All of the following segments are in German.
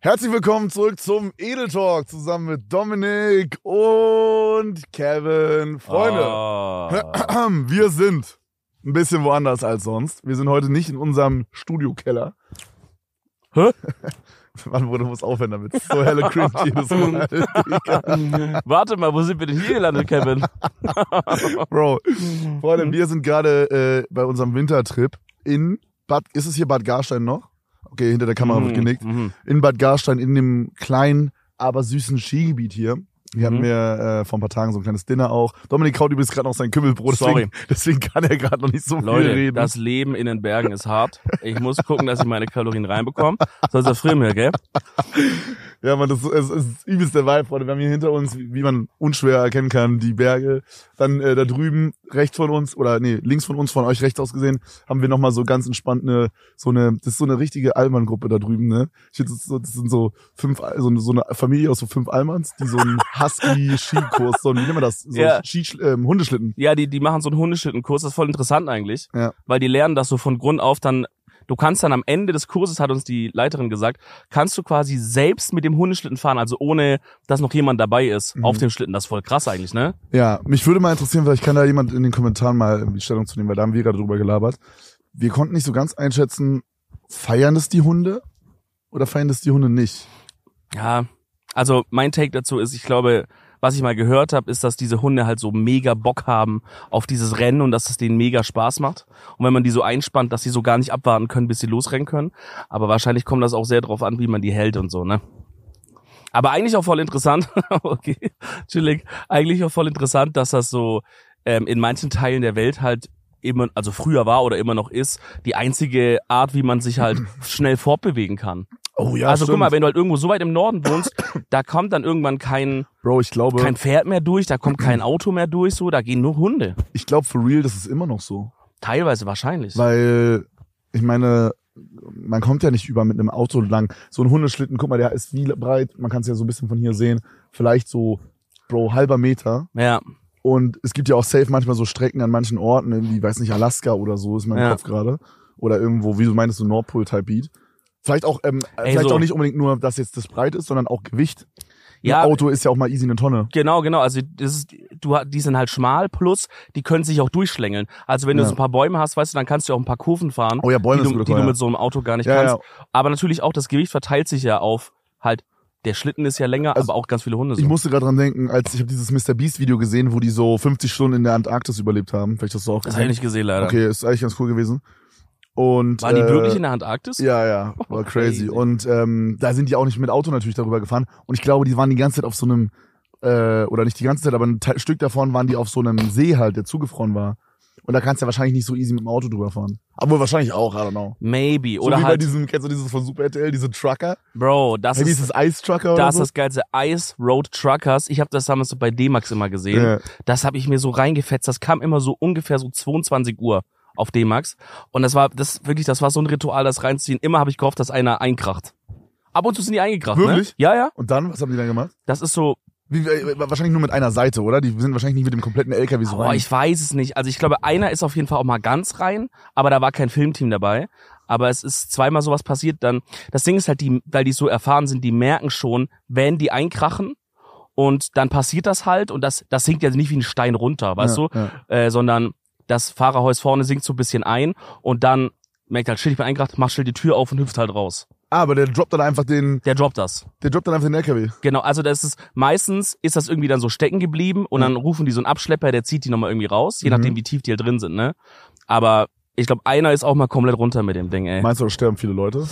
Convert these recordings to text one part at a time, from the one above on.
Herzlich willkommen zurück zum Edel Talk zusammen mit Dominik und Kevin. Freunde, Ah. wir sind ein bisschen woanders als sonst. Wir sind heute nicht in unserem Studiokeller. Hä? Mann, Bruder, muss aufhören damit. So helle Cringe jedes Mal. Warte mal, wo sind wir denn hier gelandet, Kevin? Bro, Freunde, wir sind gerade äh, bei unserem Wintertrip in Bad, ist es hier Bad Garstein noch? Okay, hinter der Kamera wird genickt. Mhm. in Bad Garstein in dem kleinen, aber süßen Skigebiet hier. Hier hatten Mhm. wir äh, vor ein paar Tagen so ein kleines Dinner auch. Dominik kaut übrigens gerade noch sein Kümmelbrot, deswegen, Sorry. deswegen kann er gerade noch nicht so viel Leute, reden. das Leben in den Bergen ist hart. Ich muss gucken, dass ich meine Kalorien reinbekomme. Sonst erfrieren wir, gell? ja, man, das ist, ist übelst der Vibe, Freunde. Wir haben hier hinter uns, wie man unschwer erkennen kann, die Berge. Dann äh, da drüben rechts von uns, oder nee, links von uns, von euch rechts aus gesehen, haben wir nochmal so ganz entspannt eine, so eine, das ist so eine richtige Allmann-Gruppe da drüben, ne? Ich das, das sind so fünf, so eine, so eine Familie aus so fünf Allmanns, die so einen Husky-Skikurs, so wie nennt man das? So Ja. Ski, ähm, Hundeschlitten. Ja, die, die machen so einen Hundeschlittenkurs. Das ist voll interessant eigentlich. Ja. Weil die lernen das so von Grund auf dann Du kannst dann am Ende des Kurses, hat uns die Leiterin gesagt, kannst du quasi selbst mit dem Hundeschlitten fahren, also ohne, dass noch jemand dabei ist Mhm. auf dem Schlitten. Das ist voll krass eigentlich, ne? Ja, mich würde mal interessieren, vielleicht kann da jemand in den Kommentaren mal irgendwie Stellung zu nehmen, weil da haben wir gerade drüber gelabert. Wir konnten nicht so ganz einschätzen, feiern das die Hunde oder feiern das die Hunde nicht? Ja, also mein Take dazu ist, ich glaube, was ich mal gehört habe, ist, dass diese Hunde halt so mega Bock haben auf dieses Rennen und dass es denen mega Spaß macht. Und wenn man die so einspannt, dass sie so gar nicht abwarten können, bis sie losrennen können. Aber wahrscheinlich kommt das auch sehr drauf an, wie man die hält und so, ne? Aber eigentlich auch voll interessant, okay, chillig, eigentlich auch voll interessant, dass das so ähm, in manchen Teilen der Welt halt immer, also früher war oder immer noch ist, die einzige Art, wie man sich halt schnell fortbewegen kann. Oh ja, also guck stimmt. mal, wenn du halt irgendwo so weit im Norden wohnst, da kommt dann irgendwann kein, Bro, ich glaube, kein Pferd mehr durch, da kommt kein Auto mehr durch, so, da gehen nur Hunde. ich glaube for real, das ist immer noch so. Teilweise wahrscheinlich. Weil, ich meine, man kommt ja nicht über mit einem Auto lang. So ein Hundeschlitten, guck mal, der ist wie breit, man kann es ja so ein bisschen von hier sehen, vielleicht so, Bro, halber Meter. ja, Und es gibt ja auch safe manchmal so Strecken an manchen Orten, irgendwie, weiß nicht, Alaska oder so, ist mein Ja. Kopf gerade. Oder irgendwo, wie du meinst, so Nordpol-Type-Beat. Vielleicht auch, ähm, Ey, vielleicht so. auch nicht unbedingt nur, dass jetzt das breit ist, sondern auch Gewicht. Ja. Ein Auto ist ja auch mal easy eine Tonne. genau, genau. Also das ist, du, die sind halt schmal, plus die können sich auch durchschlängeln. Also wenn du Ja. so ein paar Bäume hast, weißt du, dann kannst du auch ein paar Kurven fahren, Oh ja, Bäume die, du, die du mit so einem Auto gar nicht Ja, kannst. ja. Aber natürlich auch das Gewicht verteilt sich ja auf halt, der Schlitten ist ja länger, Also, aber auch ganz viele Hunde so. Ich musste gerade dran denken, als ich habe dieses Mr. Beast Video gesehen, wo die so 50 Stunden in der Antarktis überlebt haben. Vielleicht hast du auch das habe ich nicht gesehen, leider. Okay, ist eigentlich ganz cool gewesen. Und Waren die äh, wirklich in der Antarktis? Ja, ja, war Oh, crazy. crazy. Und ähm, da sind die auch nicht mit Auto natürlich darüber gefahren. Und ich glaube, die waren die ganze Zeit auf so einem, äh, oder nicht die ganze Zeit, aber ein Teil, Stück davon waren die auf so einem See halt, der zugefroren war. Und da kannst du ja wahrscheinlich nicht so easy mit dem Auto drüber fahren. Aber wahrscheinlich auch, I don't know. Maybe. So Oder wie bei halt, diesem, kennst du dieses von Super RTL, diese Trucker? Bro, das Hey, ist das Ice Trucker oder Das so? ist das geilste. Ice Road Truckers. Ich habe das damals so bei D-Max immer gesehen. Ja. Das habe ich mir so reingefetzt. Das kam immer so ungefähr so 22 Uhr auf D-Max. Und das war das wirklich, das war so ein Ritual, das reinziehen. Immer habe ich gehofft, dass einer einkracht. Ab und zu sind die eingekracht, Wirklich? ne? Ja, ja. Und dann, was haben die dann gemacht? Das ist so, Wie, äh, wahrscheinlich nur mit einer Seite, oder? Die sind wahrscheinlich nicht mit dem kompletten LKW so boah, rein. ich weiß es nicht. Also ich glaube, einer ist auf jeden Fall auch mal ganz rein, aber da war kein Filmteam dabei. Aber es ist zweimal sowas passiert, dann, das Ding ist halt, die, weil die so erfahren sind, die merken schon, wenn die einkrachen, und dann passiert das halt und das, das sinkt ja nicht wie ein Stein runter, weißt ja, du? Ja. äh, sondern das Fahrerhaus vorne sinkt so ein bisschen ein und dann merkt halt, shit, ich bin eingekracht, mach schnell die Tür auf und hüpft halt raus. Ah, aber der droppt dann einfach den, Der droppt das. der droppt dann einfach den LKW. Genau, also das ist meistens ist das irgendwie dann so stecken geblieben und dann rufen die so einen Abschlepper, der zieht die nochmal irgendwie raus, je Mhm. nachdem wie tief die halt drin sind, ne? Aber ich glaube, einer ist auch mal komplett runter mit dem Ding, ey. Meinst du, da sterben viele Leute?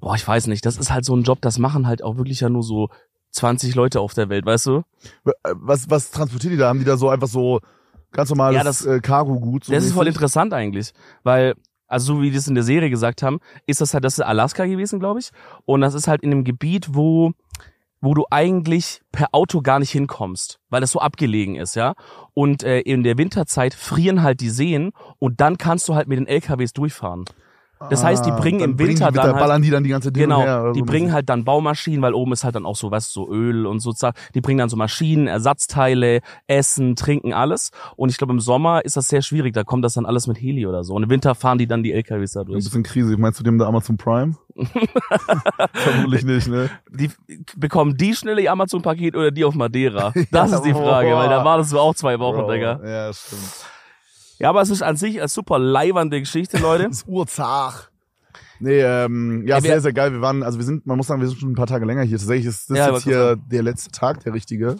Boah, ich weiß nicht, das ist halt so ein Job, das machen halt auch wirklich ja nur so 20 Leute auf der Welt, weißt du? Äh, Was, was transportieren die da? Haben die da so einfach so ganz normales Ja, das- äh, Cargo-Gut? So Das ist voll mäßig? interessant eigentlich, weil also so wie die es in der Serie gesagt haben, ist das halt das ist Alaska gewesen, glaube ich, und das ist halt in einem Gebiet, wo wo du eigentlich per Auto gar nicht hinkommst, weil es so abgelegen ist, ja. Und äh, in der Winterzeit frieren halt die Seen und dann kannst du halt mit den LKWs durchfahren. Das heißt, die Ah, bringen dann im bringen Winter die, dann da halt- ballern die dann die ganze Dinge Genau, her. die so. bringen halt dann Baumaschinen, weil oben ist halt dann auch so, was so Öl und so. Die bringen dann so Maschinen, Ersatzteile, Essen, Trinken, alles. Und ich glaube, im Sommer ist das sehr schwierig. Da kommt das dann alles mit Heli oder so. Und im Winter fahren die dann die LKWs da Ein durch. bisschen Krise. Meinst du dem da Amazon Prime? Vermutlich nicht, ne? Die bekommen die schnell ihr Amazon-Paket oder die auf Madeira? Das ist die boah. Frage, weil da wartest du auch zwei Wochen, Bro, Digga. Ja, stimmt. Ja, aber es ist an sich eine super leibernde Geschichte, Leute. Das ist urzach. Nee, ähm, ja, Ja, sehr, sehr geil. Wir waren, also wir sind, man muss sagen, wir sind schon ein paar Tage länger hier. Tatsächlich ist das Ja, jetzt hier der letzte Tag, der richtige.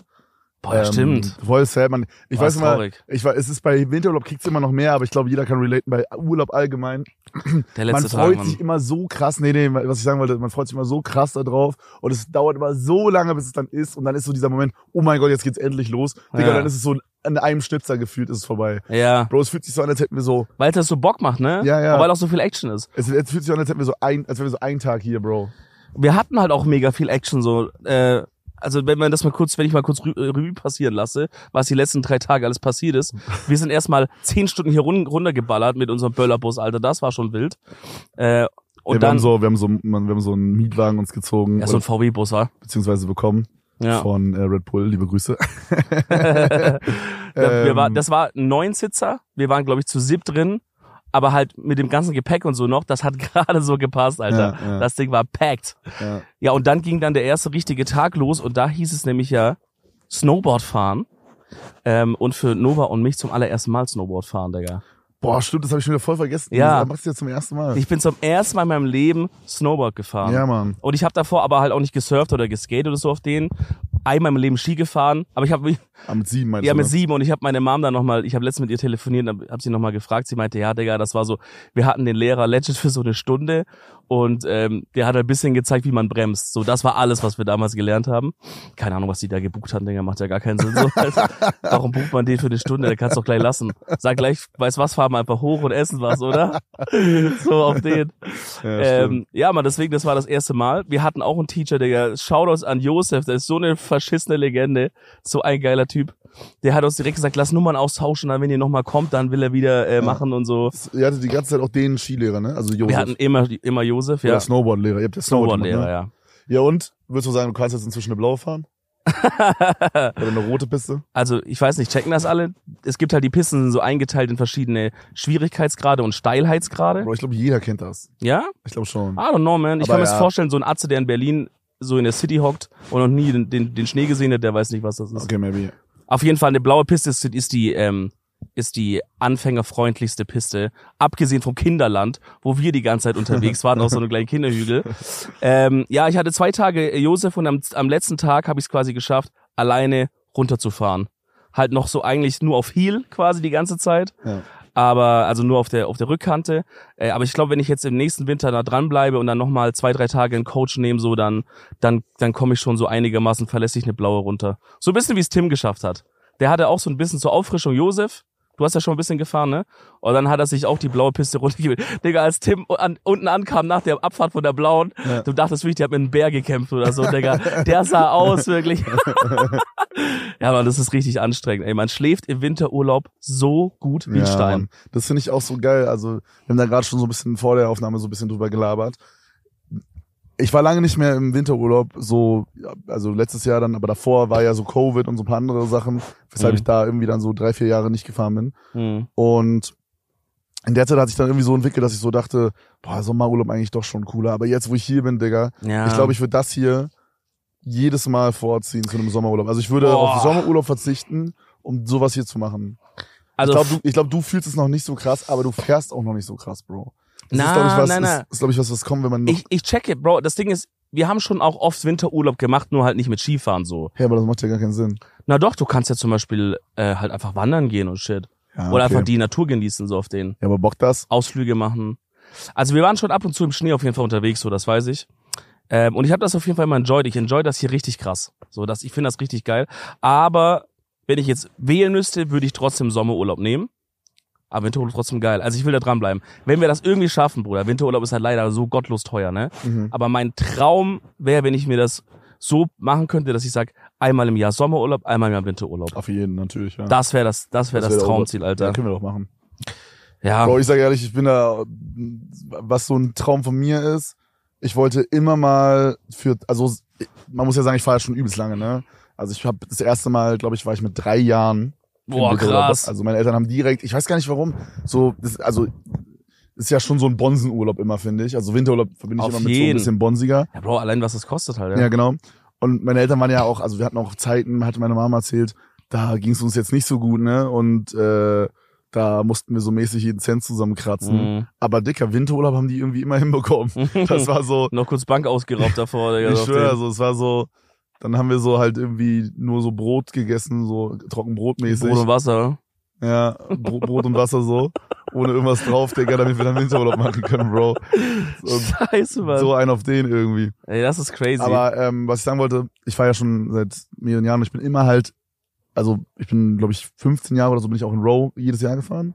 Boah, ja, Ähm, stimmt. Voll sad, man. Ich Boah, weiß immer, ich weiß, es ist bei Winterurlaub kriegt's immer noch mehr, aber ich glaube, jeder kann relaten bei Urlaub allgemein. Der man letzte freut Tag, sich immer so krass, nee, nee, was ich sagen wollte, man freut sich immer so krass da drauf und es dauert immer so lange, bis es dann ist und dann ist so dieser Moment, oh mein Gott, jetzt geht's endlich los. Digga, Ja. dann ist es so an einem Schnitzer gefühlt, ist es vorbei. Ja, Bro, es fühlt sich so an, als hätten wir so, weil das so Bock macht, ne? Ja, ja. Aber weil auch so viel Action ist. es, es fühlt sich an, als hätten wir so ein, als wären wir so einen Tag hier, Bro. wir hatten halt auch mega viel Action so. Äh, also wenn man das mal kurz, wenn ich mal kurz Rü äh, Revue passieren lasse, was die letzten drei Tage alles passiert ist. Wir sind erstmal zehn Stunden hier run runtergeballert mit unserem Böllerbus, Alter, das war schon wild. Äh, und ja, wir dann haben so, wir haben so, man, wir haben so einen Mietwagen uns gezogen, ja, so ein VW-Bus war. beziehungsweise bekommen Ja. von äh, Red Bull, liebe Grüße. Wir war, Ähm, das war ein Neunsitzer. Wir waren, glaube ich, zu sieb drin. Aber halt mit dem ganzen Gepäck und so noch, das hat gerade so gepasst, Alter. Ja, ja. Das Ding war packed. ja. Ja, und dann ging dann der erste richtige Tag los und da hieß es nämlich ja Snowboard fahren. Ähm, und für Nova und mich zum allerersten Mal Snowboard fahren, Digga. Boah, stimmt, das habe ich schon wieder voll vergessen. Ja. Das machst du jetzt zum ersten Mal. Ich bin zum ersten Mal in meinem Leben Snowboard gefahren. ja, Mann. Und ich habe davor aber halt auch nicht gesurft oder geskatet oder so auf denen. Einmal im Leben Ski gefahren, aber ich habe Ah, mit sieben meinst ja mit ne? sieben. Und ich habe meine Mom dann nochmal, ich habe letztens mit ihr telefoniert, habe sie nochmal gefragt, sie meinte, ja Digga, das war so, wir hatten den Lehrer legit für so eine Stunde und ähm, der hat ein bisschen gezeigt, wie man bremst. So, das war alles, was wir damals gelernt haben. Keine Ahnung, was die da gebucht haben, Digga, macht ja gar keinen Sinn. So, warum bucht man den für eine Stunde? Der kannst doch gleich lassen. Sag gleich, weiß was, fahren wir einfach hoch und essen was, oder? so auf den. Ja, Ähm, ja, man, deswegen, das war das erste Mal. Wir hatten auch einen Teacher, Digga. Shoutouts an Josef, der ist so eine verschissene Legende. So ein geiler Typ. Der hat uns direkt gesagt, lass Nummern austauschen, dann wenn ihr nochmal kommt, dann will er wieder äh, machen und so. Ihr hattet die ganze Zeit auch den Skilehrer, ne? Also Josef. Wir hatten immer, immer Josef, Oder ja. Snowboardlehrer. Ihr habt ja Snowboard Snowboard-Lehrer, gemacht, ja. ne? Ja, und? Würdest du sagen, du kannst jetzt inzwischen eine blaue fahren? Oder eine rote Piste? Also, ich weiß nicht, checken das alle? Es gibt halt die Pisten sind so eingeteilt in verschiedene Schwierigkeitsgrade und Steilheitsgrade. Bro, ich glaube, jeder kennt das. Ja? Ich glaube schon. I don't know, man. Ich Aber kann mir das vorstellen, so ein Atze, der in Berlin so in der City hockt und noch nie den, den, den Schnee gesehen hat, der weiß nicht, was das ist. Okay, maybe. Auf jeden Fall eine blaue Piste ist, ist die ähm, ist die anfängerfreundlichste Piste, abgesehen vom Kinderland, wo wir die ganze Zeit unterwegs waren, auf so einem kleinen Kinderhügel. Ähm, ja, ich hatte zwei Tage äh, Josef und am, am letzten Tag habe ich es quasi geschafft, alleine runterzufahren. Halt noch so eigentlich nur auf Heel quasi die ganze Zeit. Ja. Aber, also nur auf der, auf der Rückkante. Äh, aber ich glaube, wenn ich jetzt im nächsten Winter da dranbleibe und dann nochmal zwei, drei Tage einen Coach nehme, so, dann, dann, dann komme ich schon so einigermaßen verlässlich eine blaue runter. So ein bisschen wie es Tim geschafft hat. Der hatte auch so ein bisschen zur Auffrischung Josef. Du hast ja schon ein bisschen gefahren, ne? Und dann hat er sich auch die blaue Piste runtergegeben. Digga, als Tim an, unten ankam nach der Abfahrt von der blauen, Ja. du dachtest wirklich, der hat mit einem Bär gekämpft oder so, Digga. Der sah aus, wirklich. ja, man, das ist richtig anstrengend. Ey, man schläft im Winterurlaub so gut wie ein Ja, Stein. Mann. Das finde ich auch so geil. Also, wir haben da gerade schon so ein bisschen vor der Aufnahme so ein bisschen drüber gelabert. Ich war lange nicht mehr im Winterurlaub, so, also letztes Jahr dann, aber davor war ja so Covid und so ein paar andere Sachen, weshalb Mhm. ich da irgendwie dann so drei, vier Jahre nicht gefahren bin. Hm. Und in der Zeit hat sich dann irgendwie so entwickelt, dass ich so dachte, boah, Sommerurlaub eigentlich doch schon cooler. Aber jetzt, wo ich hier bin, Digga, Ja. ich glaube, ich würde das hier jedes Mal vorziehen zu einem Sommerurlaub. Also ich würde Boah. auf Sommerurlaub verzichten, um sowas hier zu machen. also, ich glaube, du, ich glaub, du fühlst es noch nicht so krass, aber du fährst auch noch nicht so krass, Bro. Das Na, ist, glaube ich, was, na, na. ist, ist, glaub ich, was, was kommt, wenn man noch. ich, ich checke, Bro. Das Ding ist, wir haben schon auch oft Winterurlaub gemacht, nur halt nicht mit Skifahren so. ja, aber das macht ja gar keinen Sinn. Na doch, du kannst ja zum Beispiel äh, halt einfach wandern gehen und shit. Ja, Oder okay. einfach die Natur genießen, so auf den Ja, aber Bock das? Ausflüge machen. Also wir waren schon ab und zu im Schnee auf jeden Fall unterwegs, so das weiß ich. Ähm, und ich habe das auf jeden Fall immer enjoyed. Ich enjoy das hier richtig krass. So, dass ich finde das richtig geil. Aber wenn ich jetzt wählen müsste, würde ich trotzdem Sommerurlaub nehmen. Aber Winterurlaub ist trotzdem geil. Also ich will da dranbleiben. Wenn wir das irgendwie schaffen, Bruder, Winterurlaub ist halt leider so gottlos teuer, ne? Mhm. Aber mein Traum wäre, wenn ich mir das so machen könnte, dass ich sag, einmal im Jahr Sommerurlaub, einmal im Jahr Winterurlaub. Auf jeden, natürlich, ja. Das wäre das, das wäre das, wär der Traumziel, Alter. Ja, können wir doch machen. Ja, Bro, ich sage ehrlich, ich bin da, was so ein Traum von mir ist, ich wollte immer mal für, also man muss ja sagen, ich fahre ja schon übelst lange, ne? Also ich habe das erste Mal, glaube ich, war ich mit drei Jahren. Boah, krass. Also meine Eltern haben direkt, ich weiß gar nicht warum, so, das, also ist ja schon so ein Bonsenurlaub immer, finde ich. Also Winterurlaub verbinde ich Auf immer mit so ein jeden. bisschen bonsiger. Ja, Bro, allein was das kostet halt, Ja. ja. genau. Und meine Eltern waren ja auch, also wir hatten auch Zeiten, hatte meine Mama erzählt, da ging es uns jetzt nicht so gut, ne? Und äh, da mussten wir so mäßig jeden Cent zusammenkratzen. Mhm. Aber dicker Winterurlaub haben die irgendwie immer hinbekommen. Das war so, Noch kurz Bank ausgeraubt davor, Digga. ich schwöre, also es war so, dann haben wir so halt irgendwie nur so Brot gegessen, so trockenbrotmäßig. Brot und Wasser. Ja, Bro Brot und Wasser so, ohne irgendwas drauf, Digga, damit wir dann Winterurlaub machen können, Bro. So, Scheiße, Mann. so ein auf den irgendwie. Ey, das ist crazy. Aber ähm, was ich sagen wollte, ich fahre ja schon seit mehreren Jahren und ich bin immer halt, also ich bin, glaube ich, 15 Jahre oder so bin ich auch in Row jedes Jahr gefahren.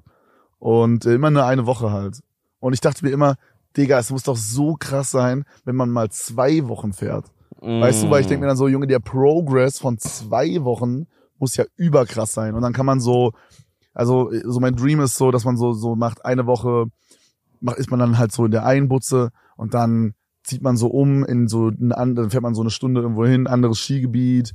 Und äh, immer nur eine Woche halt. Und ich dachte mir immer, Digga, es muss doch so krass sein, wenn man mal zwei Wochen fährt. Weißt du, weil ich denke mir dann so, Junge, der Progress von zwei Wochen muss ja überkrass sein. Und dann kann man so, also so mein Dream ist so, dass man so so macht eine Woche, macht ist man dann halt so in der einen Butze und dann zieht man so um in so eine andere, dann fährt man so eine Stunde irgendwo hin, anderes Skigebiet.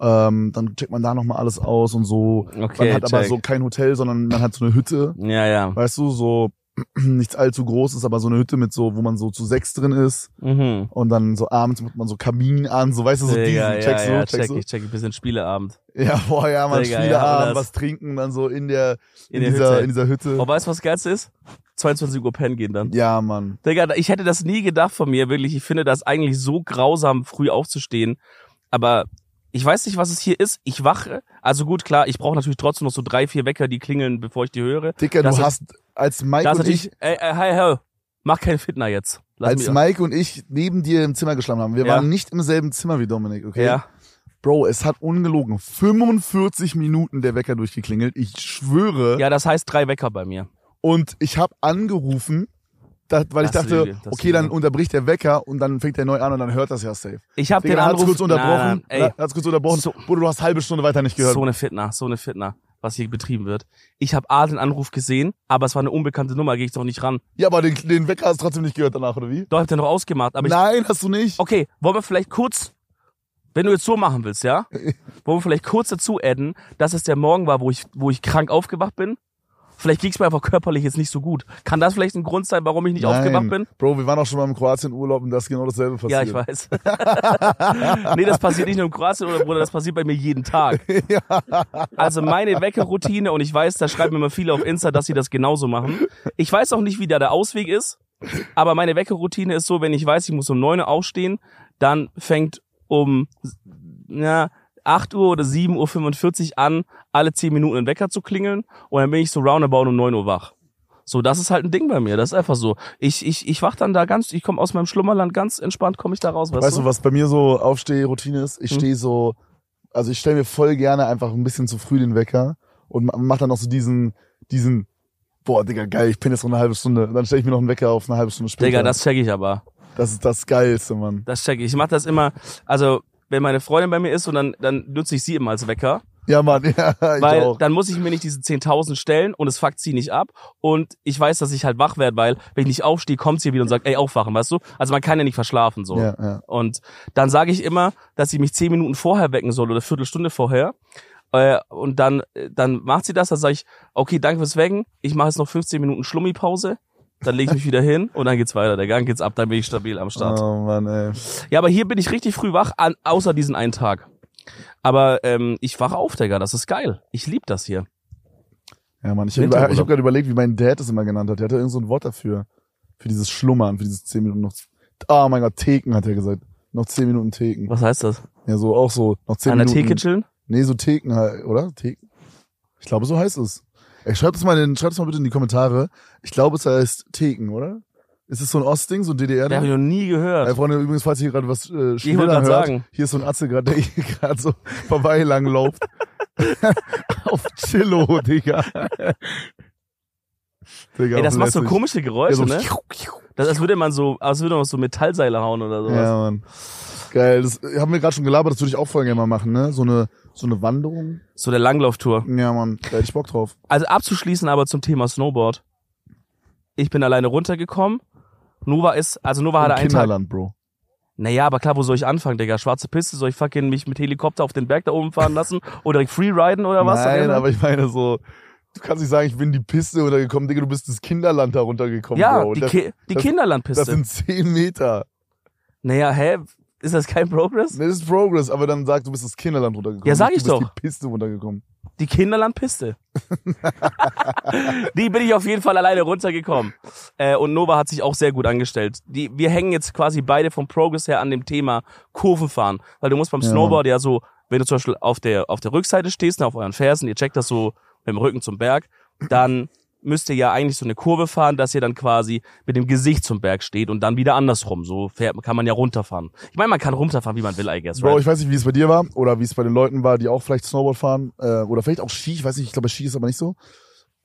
Ähm, dann checkt man da nochmal alles aus und so. Okay, man hat aber check. so kein Hotel, sondern man hat so eine Hütte. Ja, ja. Weißt du, so nichts allzu großes, aber so eine Hütte mit so, wo man so zu sechs drin ist. Mhm. Und dann so abends macht man so Kamin an, so weißt du, so Digga, diesen, checkst ja, du, ja, checkst check du? ich, check ich. Bisschen Spieleabend. Ja, boah, ja, man, Digga, Spieleabend, ja, was trinken, dann so in der, in, In der dieser, Hütte. in dieser Hütte. Oh, weißt du, was das Geilste ist? 22 Uhr pennen gehen dann. Ja, Mann. Digga, ich hätte das nie gedacht von mir, wirklich. Ich finde das eigentlich so grausam, früh aufzustehen. Aber ich weiß nicht, was es hier ist. Ich wache. Also gut, klar, ich brauche natürlich trotzdem noch so drei, vier Wecker, die klingeln, bevor ich die höre. Dicker, Das du ist- hast, als Mike und ich, ey, ey, hey, hey, mach keinen Fitner jetzt. Lass als Mike und ich neben dir im Zimmer geschlafen haben, wir Ja. waren nicht im selben Zimmer wie Dominik, okay? Ja, Bro, es hat ungelogen 45 Minuten der Wecker durchgeklingelt. Ich schwöre. ja, das heißt drei Wecker bei mir. Und ich habe angerufen, da, weil ich Das dachte, Lüge, das okay, dann Lüge. unterbricht der Wecker und dann fängt der neu an und dann hört das ja safe. Ich habe den Anruf kurz unterbrochen. Nein, ey, hat's kurz unterbrochen. So- Bruder, du hast halbe Stunde weiter nicht gehört. so eine Fitner, so eine Fitner, was hier betrieben wird. Ich habe A den Anruf gesehen, aber es war eine unbekannte Nummer, gehe ich doch nicht ran. Ja, aber den, den Wecker hast du trotzdem nicht gehört danach, oder wie? Doch, hab den noch ausgemacht, aber ich Nein, hast du nicht. Okay, wollen wir vielleicht kurz, wenn du jetzt so machen willst, ja? wollen wir vielleicht kurz dazu adden, dass es der Morgen war, wo ich, wo ich krank aufgewacht bin? Vielleicht ging's mir einfach körperlich jetzt nicht so gut. Kann das vielleicht ein Grund sein, warum ich nicht Nein. aufgewacht bin? Bro, wir waren auch schon mal im Kroatien-Urlaub und das ist genau dasselbe passiert. Ja, ich weiß. nee, das passiert nicht nur im Kroatien oder Bruder, das passiert bei mir jeden Tag. Also meine Weckerroutine und ich weiß, da schreiben immer viele auf Insta, dass sie das genauso machen. Ich weiß auch nicht, wie da der Ausweg ist, aber meine Weckerroutine ist so, wenn ich weiß, ich muss um 9 Uhr aufstehen, dann fängt um ja, 8 Uhr oder 7.45 Uhr an, alle 10 Minuten ein Wecker zu klingeln und dann bin ich so roundabout um 9 Uhr wach. So, das ist halt ein Ding bei mir, das ist einfach so. Ich, ich, ich wach dann da ganz, ich komme aus meinem Schlummerland ganz entspannt, komme ich da raus, weißt, Weißt du, was bei mir so Aufstehroutine ist? Ich Hm. stehe so, also ich stelle mir voll gerne einfach ein bisschen zu früh den Wecker und ma- mach dann noch so diesen, diesen, boah, Digga, geil, ich penne jetzt noch eine halbe Stunde. Dann stelle ich mir noch einen Wecker auf eine halbe Stunde später. Digga, das check ich aber. das ist das Geilste, Mann. Das check ich. Ich mach das immer, also wenn meine Freundin bei mir ist und dann, dann nutze ich sie immer als Wecker, Ja, Mann, ja, ich weil auch. dann muss ich mir nicht diese 10.000 stellen und es fuckt sie nicht ab und ich weiß, dass ich halt wach werde, weil wenn ich nicht aufstehe, kommt sie wieder und sagt, ey, aufwachen, weißt du? Also man kann ja nicht verschlafen so. Ja, ja. Und dann sage ich immer, dass sie mich 10 Minuten vorher wecken soll oder Viertelstunde vorher. Äh, Und dann, äh, dann macht sie das, dann sage ich, okay, danke fürs Wecken, ich mache jetzt noch 15 Minuten Schlummi-Pause, dann lege ich mich wieder hin und dann geht's weiter. Der Gang geht's ab, dann bin ich stabil am Start. Oh Mann, ey. Ja, aber hier bin ich richtig früh wach, an, außer diesen einen Tag. Aber ähm, ich wache auf, Digga, das ist geil. Ich lieb das hier. Ja, Mann, ich habe ich hab gerade überlegt, wie mein Dad es immer genannt hat. Der hatte irgend so ein Wort dafür. Für dieses Schlummern, für dieses 10 Minuten noch. Ah, mein Gott, Theken hat er gesagt. Noch 10 Minuten Theken. Was heißt das? Ja, so auch so. Noch 10 An der Minuten. Theke chillen? Nee, so Theken halt, oder? Theken? Ich glaube, so heißt es. Ey, schreibt es mal, in, schreibt es mal bitte in die Kommentare. Ich glaube, es heißt Theken, oder? Ist es so ein Ostding, so ein Der habe ich DDR-Ding? noch nie gehört. Ey, Freunde, übrigens, falls ihr gerade was äh, Ich grad hört, sagen. hier ist so ein Atze gerade, der hier gerade so vorbei lang läuft. auf Chillo, Digga. Digga Ey, das macht so komische Ja, Geräusche, so ne? Das, als würde man so, als würde man so Metallseile hauen oder sowas. Ja, Mann. Geil, das haben wir gerade schon gelabert, das würde ich auch voll gerne mal machen, ne? So eine, so eine Wanderung. So der Langlauftour. Ja, Mann, da hätte ich Bock drauf. Also abzuschließen aber zum Thema Snowboard. ich bin alleine runtergekommen. Nova ist, also Nova hatte einen Tag. Kinderland, Bro. Naja, aber klar, wo soll ich anfangen, Digga? Schwarze Piste, soll ich fucking mich mit Helikopter auf den Berg da oben fahren lassen? Oder direkt freeriden oder was? Nein, aber ich meine so, du kannst nicht sagen, ich bin die Piste runtergekommen, Digga, du bist das Kinderland da runtergekommen, ja, Bro. die, das, Ki die das- Kinderlandpiste. das sind zehn Meter. naja, hä? Ist das kein Progress? Das ist Progress, aber dann sag, du bist das Kinderland runtergekommen. Ja, sag ich du bist doch. die Piste runtergekommen. Die Kinderlandpiste. die bin ich auf jeden Fall alleine runtergekommen. Äh, und Nova hat sich auch sehr gut angestellt. Die, wir hängen jetzt quasi beide vom Progress her an dem Thema Kurvenfahren. Weil du musst beim Ja. Snowboard ja so, wenn du zum Beispiel auf der, auf der Rückseite stehst, auf euren Fersen, ihr checkt das so mit dem Rücken zum Berg, dann müsst ihr ja eigentlich so eine Kurve fahren, dass ihr dann quasi mit dem Gesicht zum Berg steht und dann wieder andersrum. So fährt, kann man ja runterfahren. Ich meine, man kann runterfahren, wie man will, I guess. Bro, Right? ich weiß nicht, wie es bei dir war oder wie es bei den Leuten war, die auch vielleicht Snowboard fahren äh, oder vielleicht auch Ski. Ich weiß nicht, ich glaube, Ski ist aber nicht so.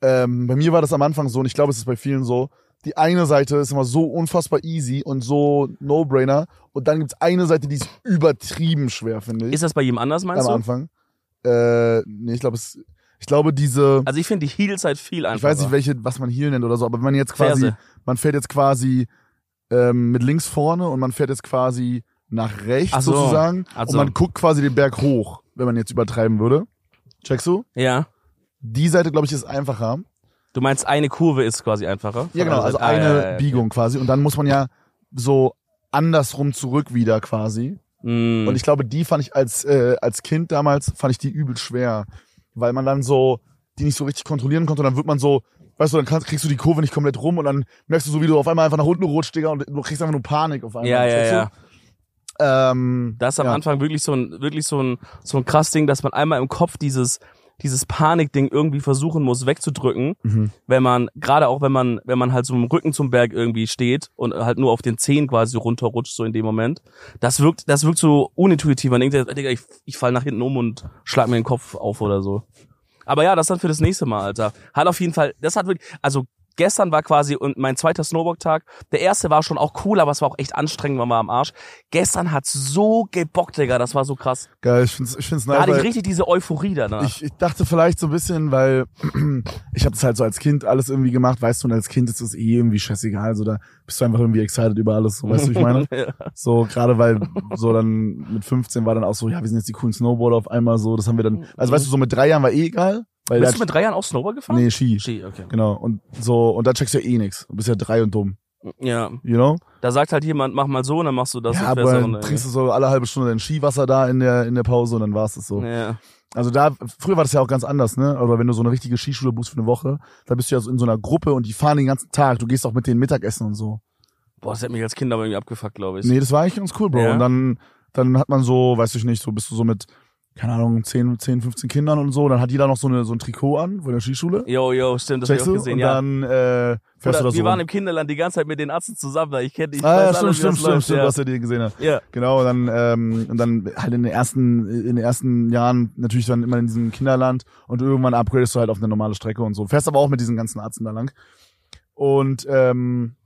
Ähm, bei mir war das am Anfang so und ich glaube, es ist bei vielen so. Die eine Seite ist immer so unfassbar easy und so No-Brainer und dann gibt's eine Seite, die ist übertrieben schwer, finde ich. Ist das bei jedem anders, meinst am du? Anfang. Äh, nee, ich glaube, es, ich glaube, diese, Also ich finde die Heelzeit viel einfacher. ich weiß nicht, welche, was man hier nennt oder so, aber wenn man jetzt quasi, Ferse. man fährt jetzt quasi ähm, mit links vorne und man fährt jetzt quasi nach rechts Ach so. sozusagen Also- und man guckt quasi den Berg hoch, wenn man jetzt übertreiben würde. Checkst du? Ja. Die Seite, glaube ich, ist einfacher. Du meinst, eine Kurve ist quasi einfacher? Ja, genau, also Ah, eine ja, ja, ja. Biegung quasi. Und dann muss man ja so andersrum zurück wieder quasi. Mm. Und ich glaube, die fand ich als, äh, als Kind damals, fand ich die übel schwer. Weil man dann so, die nicht so richtig kontrollieren konnte. Und dann wird man so, weißt du, dann kannst, kriegst du die Kurve nicht komplett rum und dann merkst du so, wie du auf einmal einfach nach unten rutscht, Digga, und du kriegst einfach nur Panik auf einmal. ja, ja, ja. Ähm, Das ist am ja. Anfang wirklich so ein, wirklich so ein, so ein krass Ding, dass man einmal im Kopf dieses, dieses Panikding irgendwie versuchen muss wegzudrücken, Mhm. wenn man, gerade auch wenn man, wenn man halt so im Rücken zum Berg irgendwie steht und halt nur auf den Zehen quasi runterrutscht, so in dem Moment. Das wirkt, das wirkt so unintuitiv. Man denkt, Digga, ich, ich fall nach hinten um und schlag mir den Kopf auf oder so. Aber ja, das dann für das nächste Mal, Alter. Hat auf jeden Fall, das hat wirklich, also gestern war quasi und mein zweiter Snowboard-Tag. Der erste war schon auch cool, aber es war auch echt anstrengend, man war am Arsch. Gestern hat's so gebockt, Digga, das war so krass. Geil, ich find's, ich find's Da nice. hatte ich richtig diese Euphorie danach. Ich, ich dachte vielleicht so ein bisschen, weil ich habe das halt so als Kind alles irgendwie gemacht, weißt du, und als Kind ist es eh irgendwie scheißegal, so da bist du einfach irgendwie excited über alles, so, weißt du, wie ich meine? ja. So, gerade weil so dann mit 15 war dann auch so, ja, wir sind jetzt die coolen Snowboarder auf einmal so, das haben wir dann, also weißt du, so mit drei Jahren war eh egal, weil Bist du mit drei Jahren auch Snowboard gefahren? nee, Ski, Ski, okay. genau, und so, und da checkst du ja eh nix, du bist ja drei und dumm, Ja, you know? da sagt halt jemand, mach mal so und dann machst du das ja, und aber dann Runde, trinkst du so alle halbe Stunde dein Skiwasser da in der, in der Pause und dann war's es so. Ja. Also da, früher war das ja auch ganz anders, ne? Oder wenn du so eine richtige Skischule buchst für eine Woche, da bist du ja so in so einer Gruppe und die fahren den ganzen Tag. Du gehst auch mit denen Mittagessen und so. Boah, das hat mich als Kind aber irgendwie abgefuckt, glaube ich. Nee, das war eigentlich ganz cool, Bro. Ja. Und dann, dann hat man so, weiß ich nicht, so bist du so mit, keine Ahnung, 10, 10, 15 Kindern und so. Dann hat jeder noch so, eine, so ein Trikot an von der Skischule. Jo, jo, stimmt, das hab ich auch gesehen, und ja. dann äh, fährst Oder, du da wir so. waren rum. im Kinderland die ganze Zeit mit den Arzten zusammen, da ich kenne ich ah, ja, stimmt, stimmt, das stimmt, läuft, stimmt, ja. was er dir gesehen hat. Ja. Genau, und dann, ähm, und dann halt in den ersten, in den ersten Jahren natürlich dann immer in diesem Kinderland und irgendwann upgradest du halt auf eine normale Strecke und so. Fährst aber auch mit diesen ganzen Arzten da lang. Und ähm,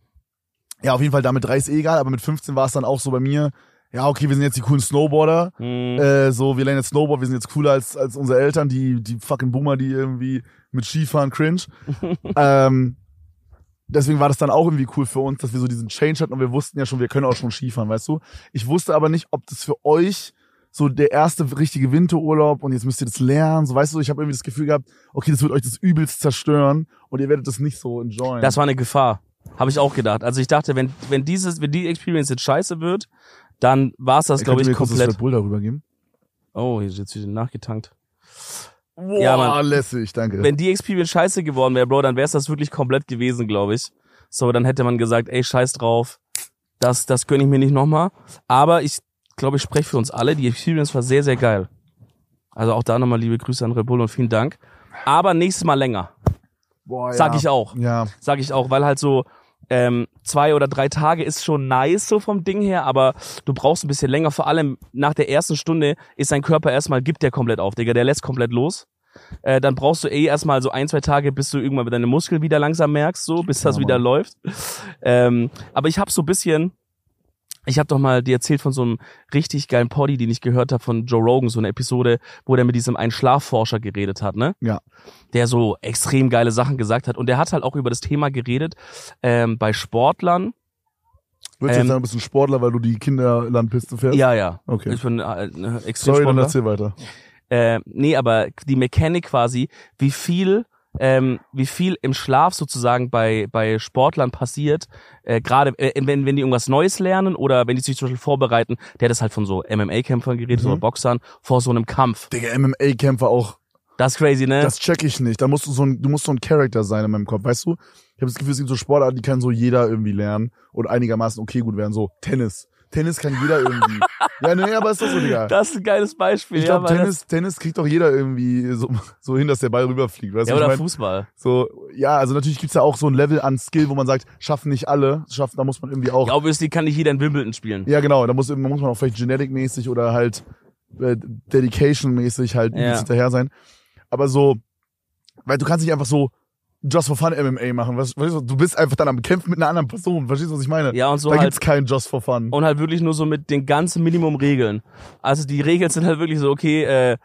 ja, auf jeden Fall damit drei ist eh egal, aber mit 15 war es dann auch so bei mir, ja, okay, wir sind jetzt die coolen Snowboarder. Hm. Äh, so, wir lernen jetzt Snowboard, wir sind jetzt cooler als, als unsere Eltern, die, die fucking Boomer, die irgendwie mit Skifahren cringe. ähm, deswegen war das dann auch irgendwie cool für uns, dass wir so diesen Change hatten und wir wussten ja schon, wir können auch schon Skifahren, weißt du? Ich wusste aber nicht, ob das für euch so der erste richtige Winterurlaub und jetzt müsst ihr das lernen, so weißt du, ich habe irgendwie das Gefühl gehabt, okay, das wird euch das übelst zerstören und ihr werdet das nicht so enjoyen. Das war eine Gefahr. Habe ich auch gedacht. Also ich dachte, wenn, wenn dieses, wenn die Experience jetzt scheiße wird, dann war es das, glaube ich, mir kurz das komplett. Red Bull darüber geben? Oh, hier ist jetzt wieder nachgetankt. Boah, Ja, Mann. lässig, danke. Wenn die Experience scheiße geworden wäre, Bro, dann wäre es das wirklich komplett gewesen, glaube ich. So, dann hätte man gesagt, ey, scheiß drauf. Das, das gönn ich mir nicht nochmal. Aber ich glaube, ich spreche für uns alle. Die Experience war sehr, sehr geil. Also auch da nochmal liebe Grüße an Red Bull und vielen Dank. Aber nächstes Mal länger. Boah, ja. Sag ich auch. Ja, Sag ich auch, weil halt so ähm, zwei oder drei Tage ist schon nice so vom Ding her, aber du brauchst ein bisschen länger. Vor allem nach der ersten Stunde ist dein Körper erstmal, gibt der komplett auf, Digga. Der lässt komplett los. Äh, dann brauchst du eh erstmal so ein, zwei Tage, bis du irgendwann deine Muskeln wieder langsam merkst, so, bis das wieder läuft. Ähm, aber ich habe so ein bisschen, Ich habe doch mal dir erzählt von so einem richtig geilen Poddy, den ich gehört habe von Joe Rogan, so eine Episode, wo der mit diesem einen Schlafforscher geredet hat, ne? Ja. Der so extrem geile Sachen gesagt hat. Und der hat halt auch über das Thema geredet, ähm, bei Sportlern. Würdest du Ähm, jetzt sagen, du bist ein Sportler, weil du die Kinderlandpiste fährst? Ja, ja. Okay. Ich bin äh, äh, Sorry, extrem dann erzähl weiter. äh, nee, aber die Mechanik quasi, wie viel, ähm, wie viel im Schlaf sozusagen bei bei Sportlern passiert, äh, gerade äh, wenn wenn die irgendwas Neues lernen oder wenn die sich zum Beispiel vorbereiten. Der hat das halt von so MMA-Kämpfern geredet Mhm. oder Boxern vor so einem Kampf. Digga, MMA-Kämpfer auch, Das ist crazy, ne? das check ich nicht. Da musst du so ein, du musst so ein Charakter sein in meinem Kopf, weißt du? Ich habe das Gefühl, es gibt so Sportarten, die kann so jeder irgendwie lernen und einigermaßen okay gut werden. So Tennis. Tennis kann jeder irgendwie. ja, nee, aber ist doch so, Digga. Das ist ein geiles Beispiel. Ich ja, glaube, weil Tennis, Tennis kriegt doch jeder irgendwie so, so hin, dass der Ball rüberfliegt. Weißt ja, oder ich mein? Fußball. So, ja, also natürlich gibt's ja auch so ein Level an Skill, wo man sagt, schaffen nicht alle, schaffen, da muss man irgendwie auch. Ja, obviously kann nicht jeder in Wimbledon spielen. Ja, genau, da muss, da muss man auch vielleicht genetic-mäßig oder halt äh, dedication-mäßig halt Ja. ja. hinterher sein. Aber so, weil du kannst nicht einfach so just for fun MMA machen. Weißt, weißt du, du bist einfach dann am Kämpfen mit einer anderen Person. Verstehst du, was ich meine? Ja, und so da halt gibt's keinen just for fun. und halt wirklich nur so mit den ganzen Minimum Regeln. Also die Regeln sind halt wirklich so, okay, äh,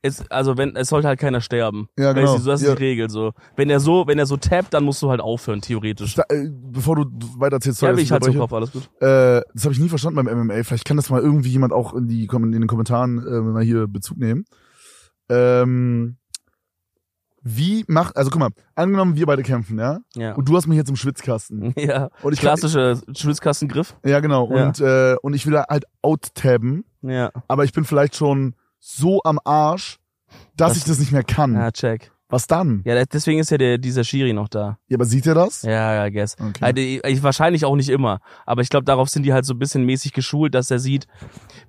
es, also wenn es sollte halt keiner sterben. Ja, genau. Weißt du, das ist Ja. die Regel so. Wenn er so, wenn er so tappt, dann musst du halt aufhören theoretisch. Da, äh, bevor du weiter erzählst, Ja, sorry, dass ich halt unterbreche. Kopf, alles gut. Äh, das habe ich nie verstanden beim MMA. Vielleicht kann das mal irgendwie jemand auch in, die, in den Kommentaren äh, mal hier Bezug nehmen. Ähm, wie macht, also guck mal, angenommen wir beide kämpfen, ja? Ja. Und du hast mich jetzt im Schwitzkasten. Ja. Und ich Klassischer Schwitzkastengriff. ja genau. Ja. Und äh, und ich will da halt out-tabben, Ja. aber ich bin vielleicht schon so am Arsch, dass Das- ich das nicht mehr kann. Ja, check. Was dann? Ja, deswegen ist ja der, dieser Schiri noch da. Ja, aber sieht er das? Ja, ja, guess. Okay. Also, ich, ich, wahrscheinlich auch nicht immer. Aber ich glaube, darauf sind die halt so ein bisschen mäßig geschult, dass er sieht.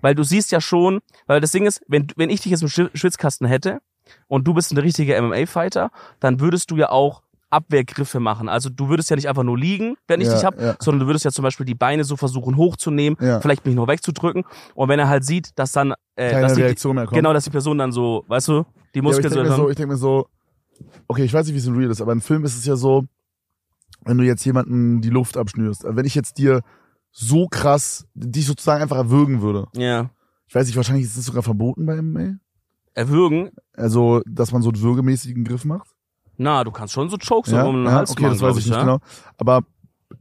Weil du siehst ja schon, weil das Ding ist, wenn, wenn ich dich jetzt im Schwi- Schwitzkasten hätte und du bist ein richtiger MMA-Fighter, dann würdest du ja auch Abwehrgriffe machen. Also du würdest ja nicht einfach nur liegen, wenn ich Ja, dich hab, ja. sondern du würdest ja zum Beispiel die Beine so versuchen hochzunehmen, Ja. vielleicht mich noch wegzudrücken. Und wenn er halt sieht, dass dann, äh, Keine dass die, Reaktion mehr kommt. genau, dass die Person dann so, weißt du, die Ja, aber ich Muskeln denke mir so, ich denk mir so, okay, ich weiß nicht, wie es in Real ist, aber im Film ist es ja so, wenn du jetzt jemanden die Luft abschnürst, wenn ich jetzt dir so krass, dich sozusagen einfach erwürgen würde. ja, Ich weiß nicht, wahrscheinlich ist es sogar verboten bei MMA. Erwürgen. Also, dass man so einen würgemäßigen Griff macht. Na, du kannst schon so Chokes Ja, um den ja Hals okay, machen, das weiß glaub ich nicht ja? genau. Aber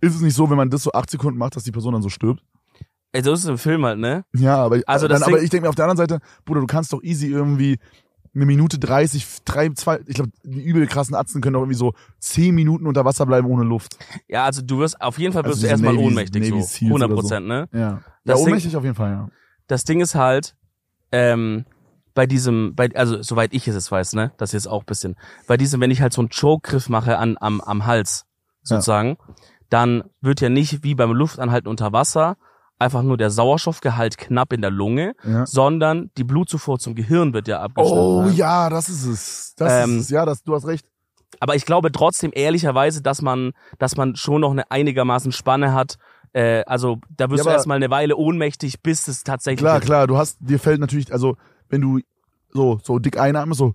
ist es nicht so, wenn man das so acht Sekunden macht, dass die Person dann so stirbt? Ey, so ist es im Film halt, ne? Ja, aber, Also dann, das aber Ding- ich denke mir auf der anderen Seite, Bruder, du kannst doch easy irgendwie eine Minute 30, drei, zwei, ich glaube, die übel krassen Atzen können doch irgendwie so zehn Minuten unter Wasser bleiben ohne Luft. Ja, also du wirst, auf jeden Fall Also wirst du diese erstmal Navy- ohnmächtig, Navy so. Seals 100 oder so. Prozent, ne? Ja. Ja, Das Ding- ohnmächtig auf jeden Fall, ja. Das Ding ist halt, ähm, bei diesem, bei, also soweit ich es jetzt weiß, ne, das jetzt auch ein bisschen, bei diesem, wenn ich halt so einen Choke-Griff mache an, am, am Hals, sozusagen, dann wird ja nicht wie beim Luftanhalten unter Wasser einfach nur der Sauerstoffgehalt knapp in der Lunge, ja. sondern die Blutzufuhr zum Gehirn wird ja abgeschnitten. Oh ne? ja, das ist es. Das Ähm, ist es. Ja, das, du hast recht. Aber ich glaube trotzdem ehrlicherweise, dass man, dass man schon noch eine einigermaßen Spanne hat. Äh, also da wirst Ja, du erstmal eine Weile ohnmächtig, bis es tatsächlich. Klar, klar, du hast, dir fällt natürlich, also wenn du so, so dick einatmest, so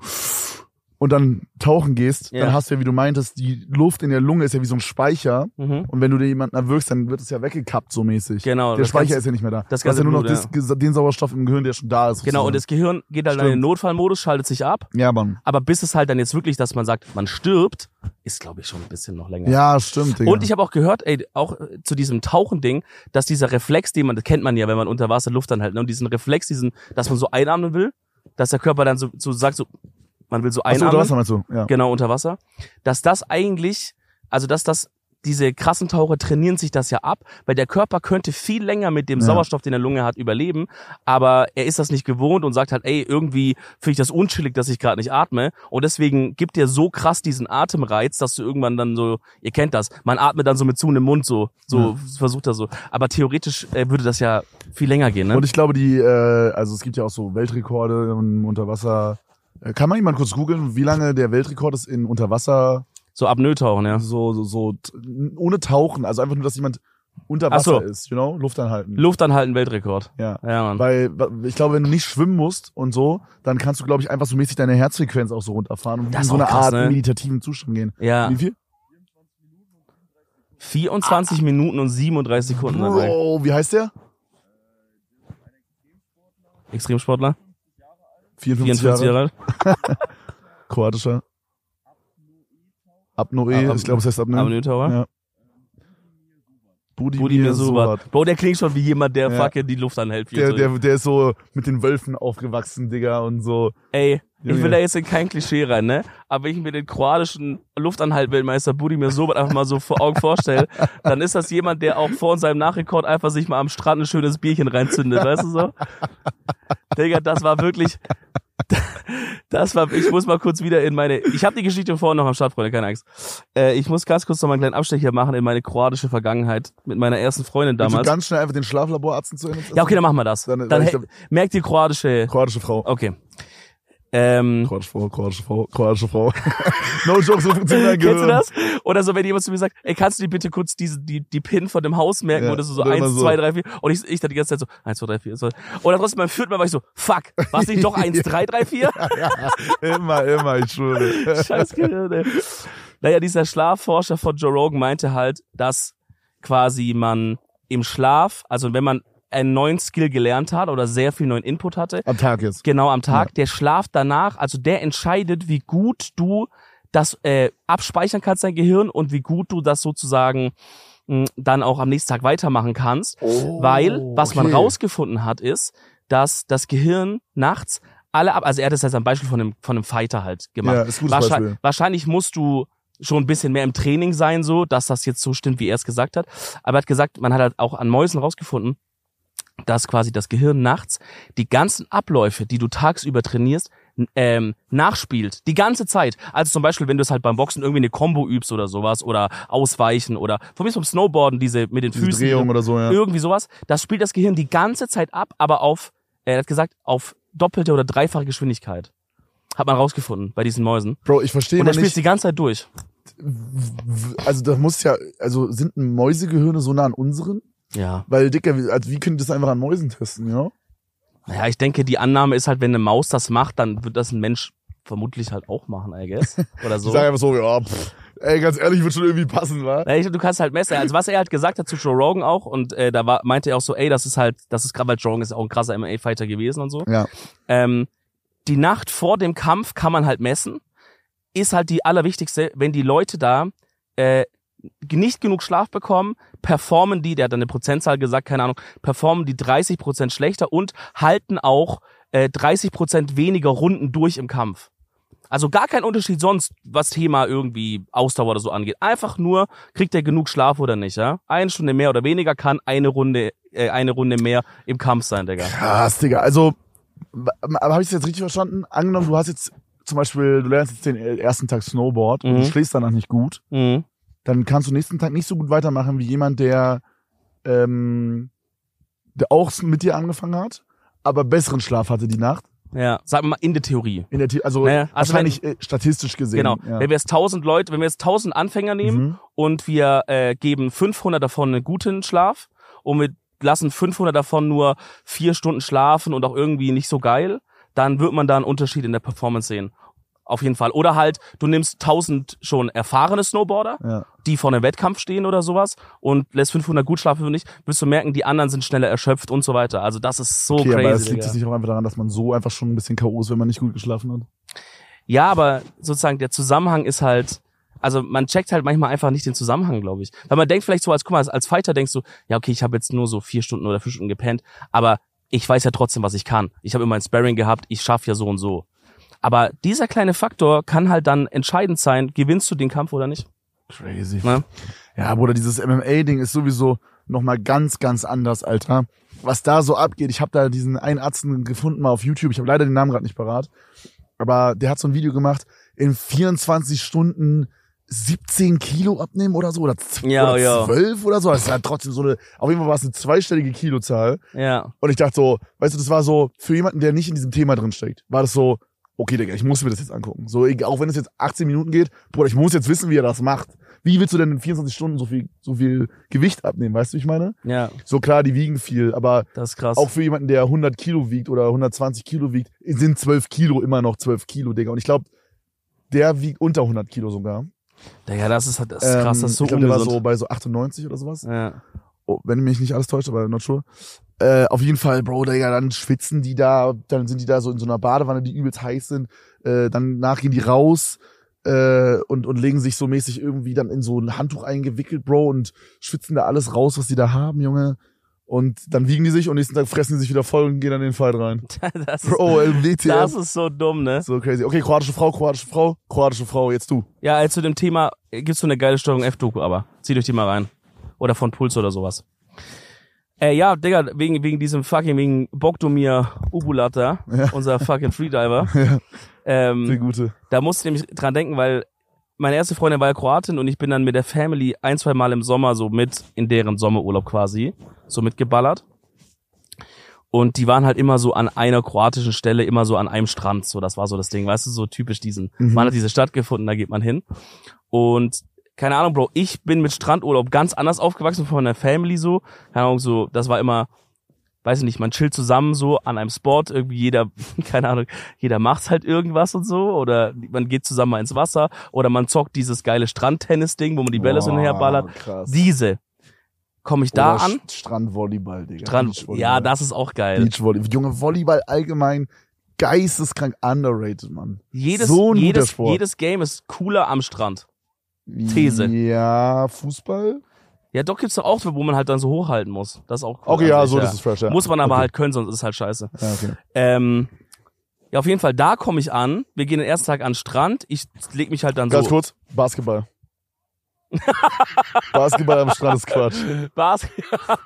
und dann tauchen gehst, Ja. dann hast du ja, wie du meintest, die Luft in der Lunge ist ja wie so ein Speicher. Mhm. Und wenn du dir jemanden erwürgst, dann wird es ja weggekappt, so mäßig. Genau, Der Speicher ganze- ist ja nicht mehr da. das du hast ja nur noch Blut, das, den Sauerstoff im Gehirn, der schon da ist. Genau, und das. Gehirn geht dann in den Stimmt. Notfallmodus, schaltet sich ab. Ja, Mann. Aber bis es halt dann jetzt wirklich, dass man sagt, man stirbt, ist glaube ich schon ein bisschen noch länger. Ja, stimmt, Digga. Und ich habe auch gehört, ey, auch äh, zu diesem Tauchen-Ding, dass dieser Reflex, den man, das kennt man ja, wenn man unter Wasser Luft anhält, ne? und diesen Reflex, diesen, dass man so einatmen will, dass der Körper dann so, so sagt, so, man will so Achso, einatmen. oder was meinst du? Ja. genau unter Wasser, dass das eigentlich, also dass das diese krassen Taucher trainieren sich das ja ab, weil der Körper könnte viel länger mit dem Ja. Sauerstoff, den er der Lunge hat, überleben, aber er ist das nicht gewohnt und sagt halt, ey, irgendwie finde ich das unchillig, dass ich gerade nicht atme und deswegen gibt dir so krass diesen Atemreiz, dass du irgendwann dann so, ihr kennt das, man atmet dann so mit zu im Mund so, so Ja. versucht er so, aber theoretisch äh, würde das ja viel länger gehen, ne? Und ich glaube, die, äh, also es gibt ja auch so Weltrekorde im Unterwasser. Äh, Kann man jemand kurz googeln, wie lange der Weltrekord ist in Unterwasser, so Apnoe-Tauchen, ja. so, so, so, ohne Tauchen, also einfach nur, dass jemand unter Ach so. Wasser ist, you know, Luft anhalten. Luft anhalten, Weltrekord. ja. Ja, Mann. Weil ich glaube, wenn du nicht schwimmen musst und so, dann kannst du, glaube ich, einfach so mäßig deine Herzfrequenz auch so runterfahren und in so eine krass, Art ne? meditativen Zustand gehen. Ja. Wie viel? 24 Minuten und 37 Sekunden. dabei. Bro, wie heißt der? Extremsportler, 54, 44 Jahre, Jahre alt. kroatischer. Abnoe, Ab- ich glaube, es heißt Abnoe. Abnötauer. Ja. Budimir Budimir. Subat. Bro, der klingt schon wie jemand, der Ja. fucking die Luft anhält. Der, der, der ist so mit den Wölfen aufgewachsen, Digga, und so. Ey, ich Junge. will da jetzt in kein Klischee rein, ne? Aber wenn ich mir den kroatischen Luftanhalt-Weltmeister Budimir Sobat einfach mal so vor Augen vorstelle, dann ist das jemand, der auch vor seinem Nachrekord einfach sich mal am Strand ein schönes Bierchen reinzündet, weißt du so? Digga, das war wirklich, das war, ich muss mal kurz wieder in meine, ich habe die Geschichte vorhin noch am Start, Freunde, keine Angst. Äh, ich muss ganz kurz noch mal einen kleinen Abstecher machen in meine kroatische Vergangenheit mit meiner ersten Freundin Willst du damals. ganz schnell einfach den Schlaflaborarzt zu Ende Ja, okay, dann machen wir das. Dann- Dann, ich he- merkt die kroatische, Kroatische Frau. okay. Ähm, Kroatische Frau, kroatische Frau, kroatische Frau. no joke, so funktioniert Kennst du das? Oder so, wenn jemand zu mir sagt, ey, kannst du dir bitte kurz diese, die, die Pin von dem Haus merken, Ja, oder so, so eins, so. zwei, drei, vier. Und ich, ich dann die ganze Zeit so, eins, zwei, drei, vier. So. Oder trotzdem beim vierten Mal war ich so, fuck, was nicht doch eins, drei, drei, vier? Immer, immer, ich schwöre. Scheiß Gehirn, ey. Naja, dieser Schlafforscher von Joe Rogan meinte halt, dass quasi man im Schlaf, also wenn man einen neuen Skill gelernt hat oder sehr viel neuen Input hatte, Am Tag jetzt. genau am Tag, der Schlaf danach, also der entscheidet, wie gut du das äh, abspeichern kannst, dein Gehirn, und wie gut du das sozusagen mh, dann auch am nächsten Tag weitermachen kannst. Weil, was man Oh, okay. rausgefunden hat, ist, dass das Gehirn nachts alle ab, also er hat das jetzt am Beispiel von einem, von einem Fighter halt gemacht. Ja, ist gutes Wahrscheinlich, Beispiel. wahrscheinlich musst du schon ein bisschen mehr im Training sein, so, dass das jetzt so stimmt, wie er es gesagt hat. Aber er hat gesagt, man hat halt auch an Mäusen rausgefunden, dass quasi das Gehirn nachts die ganzen Abläufe, die du tagsüber trainierst, ähm, nachspielt. Die ganze Zeit. Also zum Beispiel, wenn du es halt beim Boxen irgendwie eine Combo übst oder sowas oder ausweichen oder von mir ist vom Snowboarden diese mit den Diese Füßen. Drehung oder so, ja. Irgendwie sowas. Das spielt das Gehirn die ganze Zeit ab, aber auf, er hat gesagt, auf doppelte oder dreifache Geschwindigkeit. Hat man rausgefunden bei diesen Mäusen. Bro, ich verstehe Und mal er spielt nicht. die ganze Zeit durch. Also das muss ja, also sind Mäusegehirne so nah an unseren? Ja. Weil, Dicker, wie- also wie können die das einfach an Mäusen testen, ja? Naja, ich denke, die Annahme ist halt, wenn eine Maus das macht, dann wird das ein Mensch vermutlich halt auch machen, I guess. Oder so. sagen einfach so, ja, pff, ey, ganz ehrlich, wird schon irgendwie passen, wa? Ja, ich- Du kannst halt messen. Also was er halt gesagt hat zu Joe Rogan auch und äh, da war, meinte er auch so, ey, das ist halt, das ist gerade, weil Joe Rogan ist auch ein krasser MMA-Fighter gewesen und so. Ja. Ähm, die Nacht vor dem Kampf kann man halt messen. Ist halt die allerwichtigste, wenn die Leute da äh, nicht genug Schlaf bekommen, performen die, der hat dann eine Prozentzahl gesagt, keine Ahnung, performen die 30 Prozent schlechter und halten auch äh, 30 Prozent weniger Runden durch im Kampf. Also gar kein Unterschied sonst, was Thema irgendwie Ausdauer oder so angeht. Einfach nur, kriegt er genug Schlaf oder nicht, ja? Eine Stunde mehr oder weniger kann eine Runde, äh, eine Runde mehr im Kampf sein, Digga. Krass, Digga. Also, aber habe ich es jetzt richtig verstanden? Angenommen, du hast jetzt zum Beispiel, du lernst jetzt den ersten Tag Snowboard und Mhm. du schläfst danach nicht gut, Mhm. Dann kannst du nächsten Tag nicht so gut weitermachen wie jemand, der, ähm, der auch mit dir angefangen hat, aber besseren Schlaf hatte die Nacht. Ja, sagen wir mal in der Theorie. In der, The- also Naja, also wahrscheinlich äh, statistisch gesehen. Genau. Ja. Wenn wir jetzt 1000 Leute, wenn wir jetzt 1000 Anfänger nehmen Mhm. und wir äh, geben 500 davon einen guten Schlaf und wir lassen 500 davon nur vier Stunden schlafen und auch irgendwie nicht so geil, dann wird man da einen Unterschied in der Performance sehen. Auf jeden Fall. Oder halt, du nimmst 1000 schon erfahrene Snowboarder, Ja. die vor einem Wettkampf stehen oder sowas und lässt 500 gut schlafen für nicht, wirst du merken, die anderen sind schneller erschöpft und so weiter. Also das ist so Okay, aber es crazy. liegt jetzt nicht auch einfach daran, dass man so einfach schon ein bisschen K.O. ist, wenn man nicht gut geschlafen hat. Ja, aber sozusagen der Zusammenhang ist halt, also man checkt halt manchmal einfach nicht den Zusammenhang, glaube ich. Weil man denkt vielleicht so, als guck mal, als, als Fighter denkst du, ja okay, ich habe jetzt nur so vier Stunden oder fünf Stunden gepennt, aber ich weiß ja trotzdem, was ich kann. Ich habe immer ein Sparring gehabt, ich schaffe ja so und so. Aber dieser kleine Faktor kann halt dann entscheidend sein, gewinnst du den Kampf oder nicht. Crazy. Ne? Ja, Bruder, dieses MMA-Ding ist sowieso nochmal ganz, ganz anders, Alter. Was da so abgeht, ich habe da diesen einen Arzt gefunden mal auf YouTube, ich habe leider den Namen gerade nicht parat, aber der hat so ein Video gemacht, in 24 Stunden 17 Kilo abnehmen oder so, oder, Ja, oder ja. 12 oder so. Das ist ja trotzdem so eine, auf jeden Fall war es eine zweistellige Kilozahl. Ja. Und ich dachte so, weißt du, das war so, für jemanden, der nicht in diesem Thema drin steckt, war das so, okay, Digga, ich muss mir das jetzt angucken. So, auch wenn es jetzt 18 Minuten geht, Bruder, ich muss jetzt wissen, wie er das macht. Wie willst du denn in 24 Stunden so viel, so viel Gewicht abnehmen, weißt du, wie ich meine? Ja, So klar, die wiegen viel, aber das ist krass. auch für jemanden, der 100 Kilo wiegt oder 120 Kilo wiegt, sind 12 Kilo immer noch 12 Kilo, Digga. Und ich glaube, der wiegt unter 100 Kilo sogar. ja, das ist, das ist krass, Ähm, das ist so ich glaube, der war so bei so 98 oder sowas. ja. Oh, wenn mich nicht alles täuscht, aber not sure. Äh, auf jeden Fall, Bro, Digga, dann schwitzen die da, dann sind die da so in so einer Badewanne, die übelst heiß sind. Äh, dann nach gehen die raus äh, und, und legen sich so mäßig irgendwie dann in so ein Handtuch eingewickelt, Bro, und schwitzen da alles raus, was die da haben, Junge. Und dann wiegen die sich und nächsten Tag fressen die sich wieder voll und gehen dann in den Fight rein. Das ist, Bro, LWTF. das ist so dumm, ne? So crazy. Okay, kroatische Frau, kroatische Frau, kroatische Frau, jetzt du. Ja, äh, zu dem Thema gibt's so eine geile Steuerung F-Doku, aber zieht euch die mal rein. Oder von Puls oder sowas. Äh, ja, Digga, wegen, wegen diesem fucking, wegen Bogdomir Ubulata, Ja. unser fucking Freediver. Ja, Ähm, die gute. Da musste ich nämlich dran denken, weil meine erste Freundin war ja Kroatin und ich bin dann mit der Family ein, zwei Mal im Sommer so mit in deren Sommerurlaub quasi so mitgeballert. Und die waren halt immer so an einer kroatischen Stelle, immer so an einem Strand. So, das war so das Ding, weißt du, so typisch diesen. Mhm. Man hat diese Stadt gefunden, da geht man hin. Und keine Ahnung, Bro, ich bin mit Strandurlaub ganz anders aufgewachsen von meiner Family so. Keine Ahnung, so, das war immer, weiß ich nicht, man chillt zusammen so an einem Spot, irgendwie jeder, keine Ahnung, jeder macht halt irgendwas und so, oder man geht zusammen mal ins Wasser, oder man zockt dieses geile Strandtennis-Ding, wo man die Bälle so hinherballert. Krass. Diese. Komme ich da Oder an? St- Strandvolleyball, Digga. Strand, ja, das ist auch geil. Beachvolleyball. Junge, Volleyball allgemein geisteskrank underrated, Mann. Jedes, so jedes, Sport. jedes Game ist cooler am Strand. These. Ja, Fußball? Ja, doch gibt's doch auch, wo man halt dann so hochhalten muss. Das ist auch cool. Okay, ja, so, das ist fresh, ja. Muss man aber okay. halt können, sonst ist es halt scheiße. Ja, okay. Ähm, ja, auf jeden Fall, da komme ich an. Wir gehen den ersten Tag an den Strand. Ich leg mich halt dann Ganz so. kurz, Basketball. Basketball am Strand ist Quatsch. Bas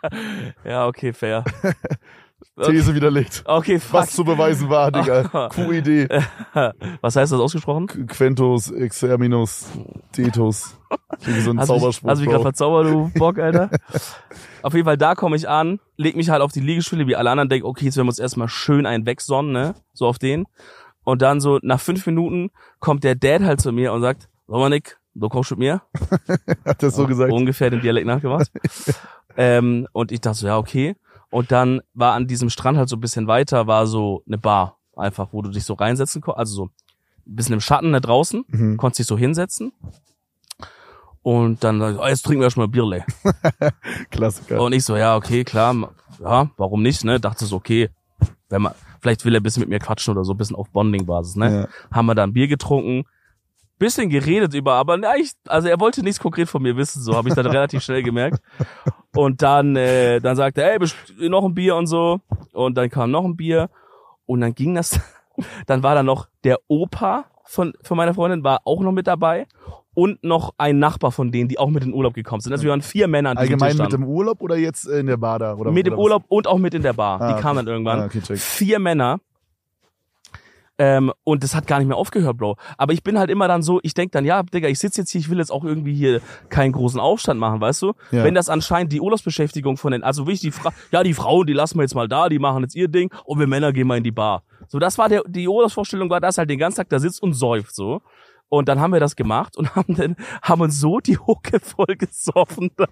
ja, okay, fair. These widerlegt. Okay, fuck. Was zu beweisen war, Digga. QID. Was heißt das ausgesprochen? Quentus, Exterminus, Tetus. Irgendwie so ein Hast Zauberspruch. hast du mich gerade verzaubert, du Bock, Alter? auf jeden Fall, da komme ich an, leg mich halt auf die Liegestühle, wie alle anderen, denk, okay, jetzt werden wir uns erstmal schön einen wegsonnen, ne? So auf den. Und dann so, nach fünf Minuten kommt der Dad halt zu mir und sagt, Dominik, du kommst mit mir? Hat das so gesagt? Ungefähr den Dialekt nachgemacht. ähm, und ich dachte so, ja, okay. Und dann war an diesem Strand halt so ein bisschen weiter, war so eine Bar. Einfach, wo du dich so reinsetzen konntest. Also so ein bisschen im Schatten da draußen. Mhm. Konntest dich so hinsetzen. Und dann, oh, jetzt trinken wir erstmal Bierle. Klassiker. Und ich so, ja, okay, klar, ja, warum nicht, ne? Dachte so, okay, wenn man, vielleicht will er ein bisschen mit mir quatschen oder so, ein bisschen auf Bonding-Basis, ne? Ja. Haben wir da ein Bier getrunken, bisschen geredet über, aber na, ich, also er wollte nichts konkret von mir wissen, so habe ich dann relativ schnell gemerkt. Und dann, äh, dann sagte er, ey, noch ein Bier und so. Und dann kam noch ein Bier. Und dann ging das, dann war da noch der Opa von, von meiner Freundin, war auch noch mit dabei. Und noch ein Nachbar von denen, die auch mit in den Urlaub gekommen sind. Also wir waren vier Männer an Allgemein Tisch mit dem Urlaub oder jetzt in der Bar da? Oder, Mit dem? Urlaub und auch mit in der Bar. Ah, die kamen dann irgendwann. Ah, okay. Vier Männer. Ähm, und das hat gar nicht mehr aufgehört, Bro. Aber ich bin halt immer dann so, ich denk dann, ja, Digga, ich sitze jetzt hier, ich will jetzt auch irgendwie hier keinen großen Aufstand machen, weißt du? Ja. Wenn das anscheinend die Urlaubsbeschäftigung von den, also wirklich die Fra ja, die Frauen, die lassen wir jetzt mal da, die machen jetzt ihr Ding und wir Männer gehen mal in die Bar. So, das war der, die Urlaubsvorstellung war, dass halt den ganzen Tag da sitzt und säuft, so. Und dann haben wir das gemacht und haben dann, haben uns so die Hucke voll gesoffen, da,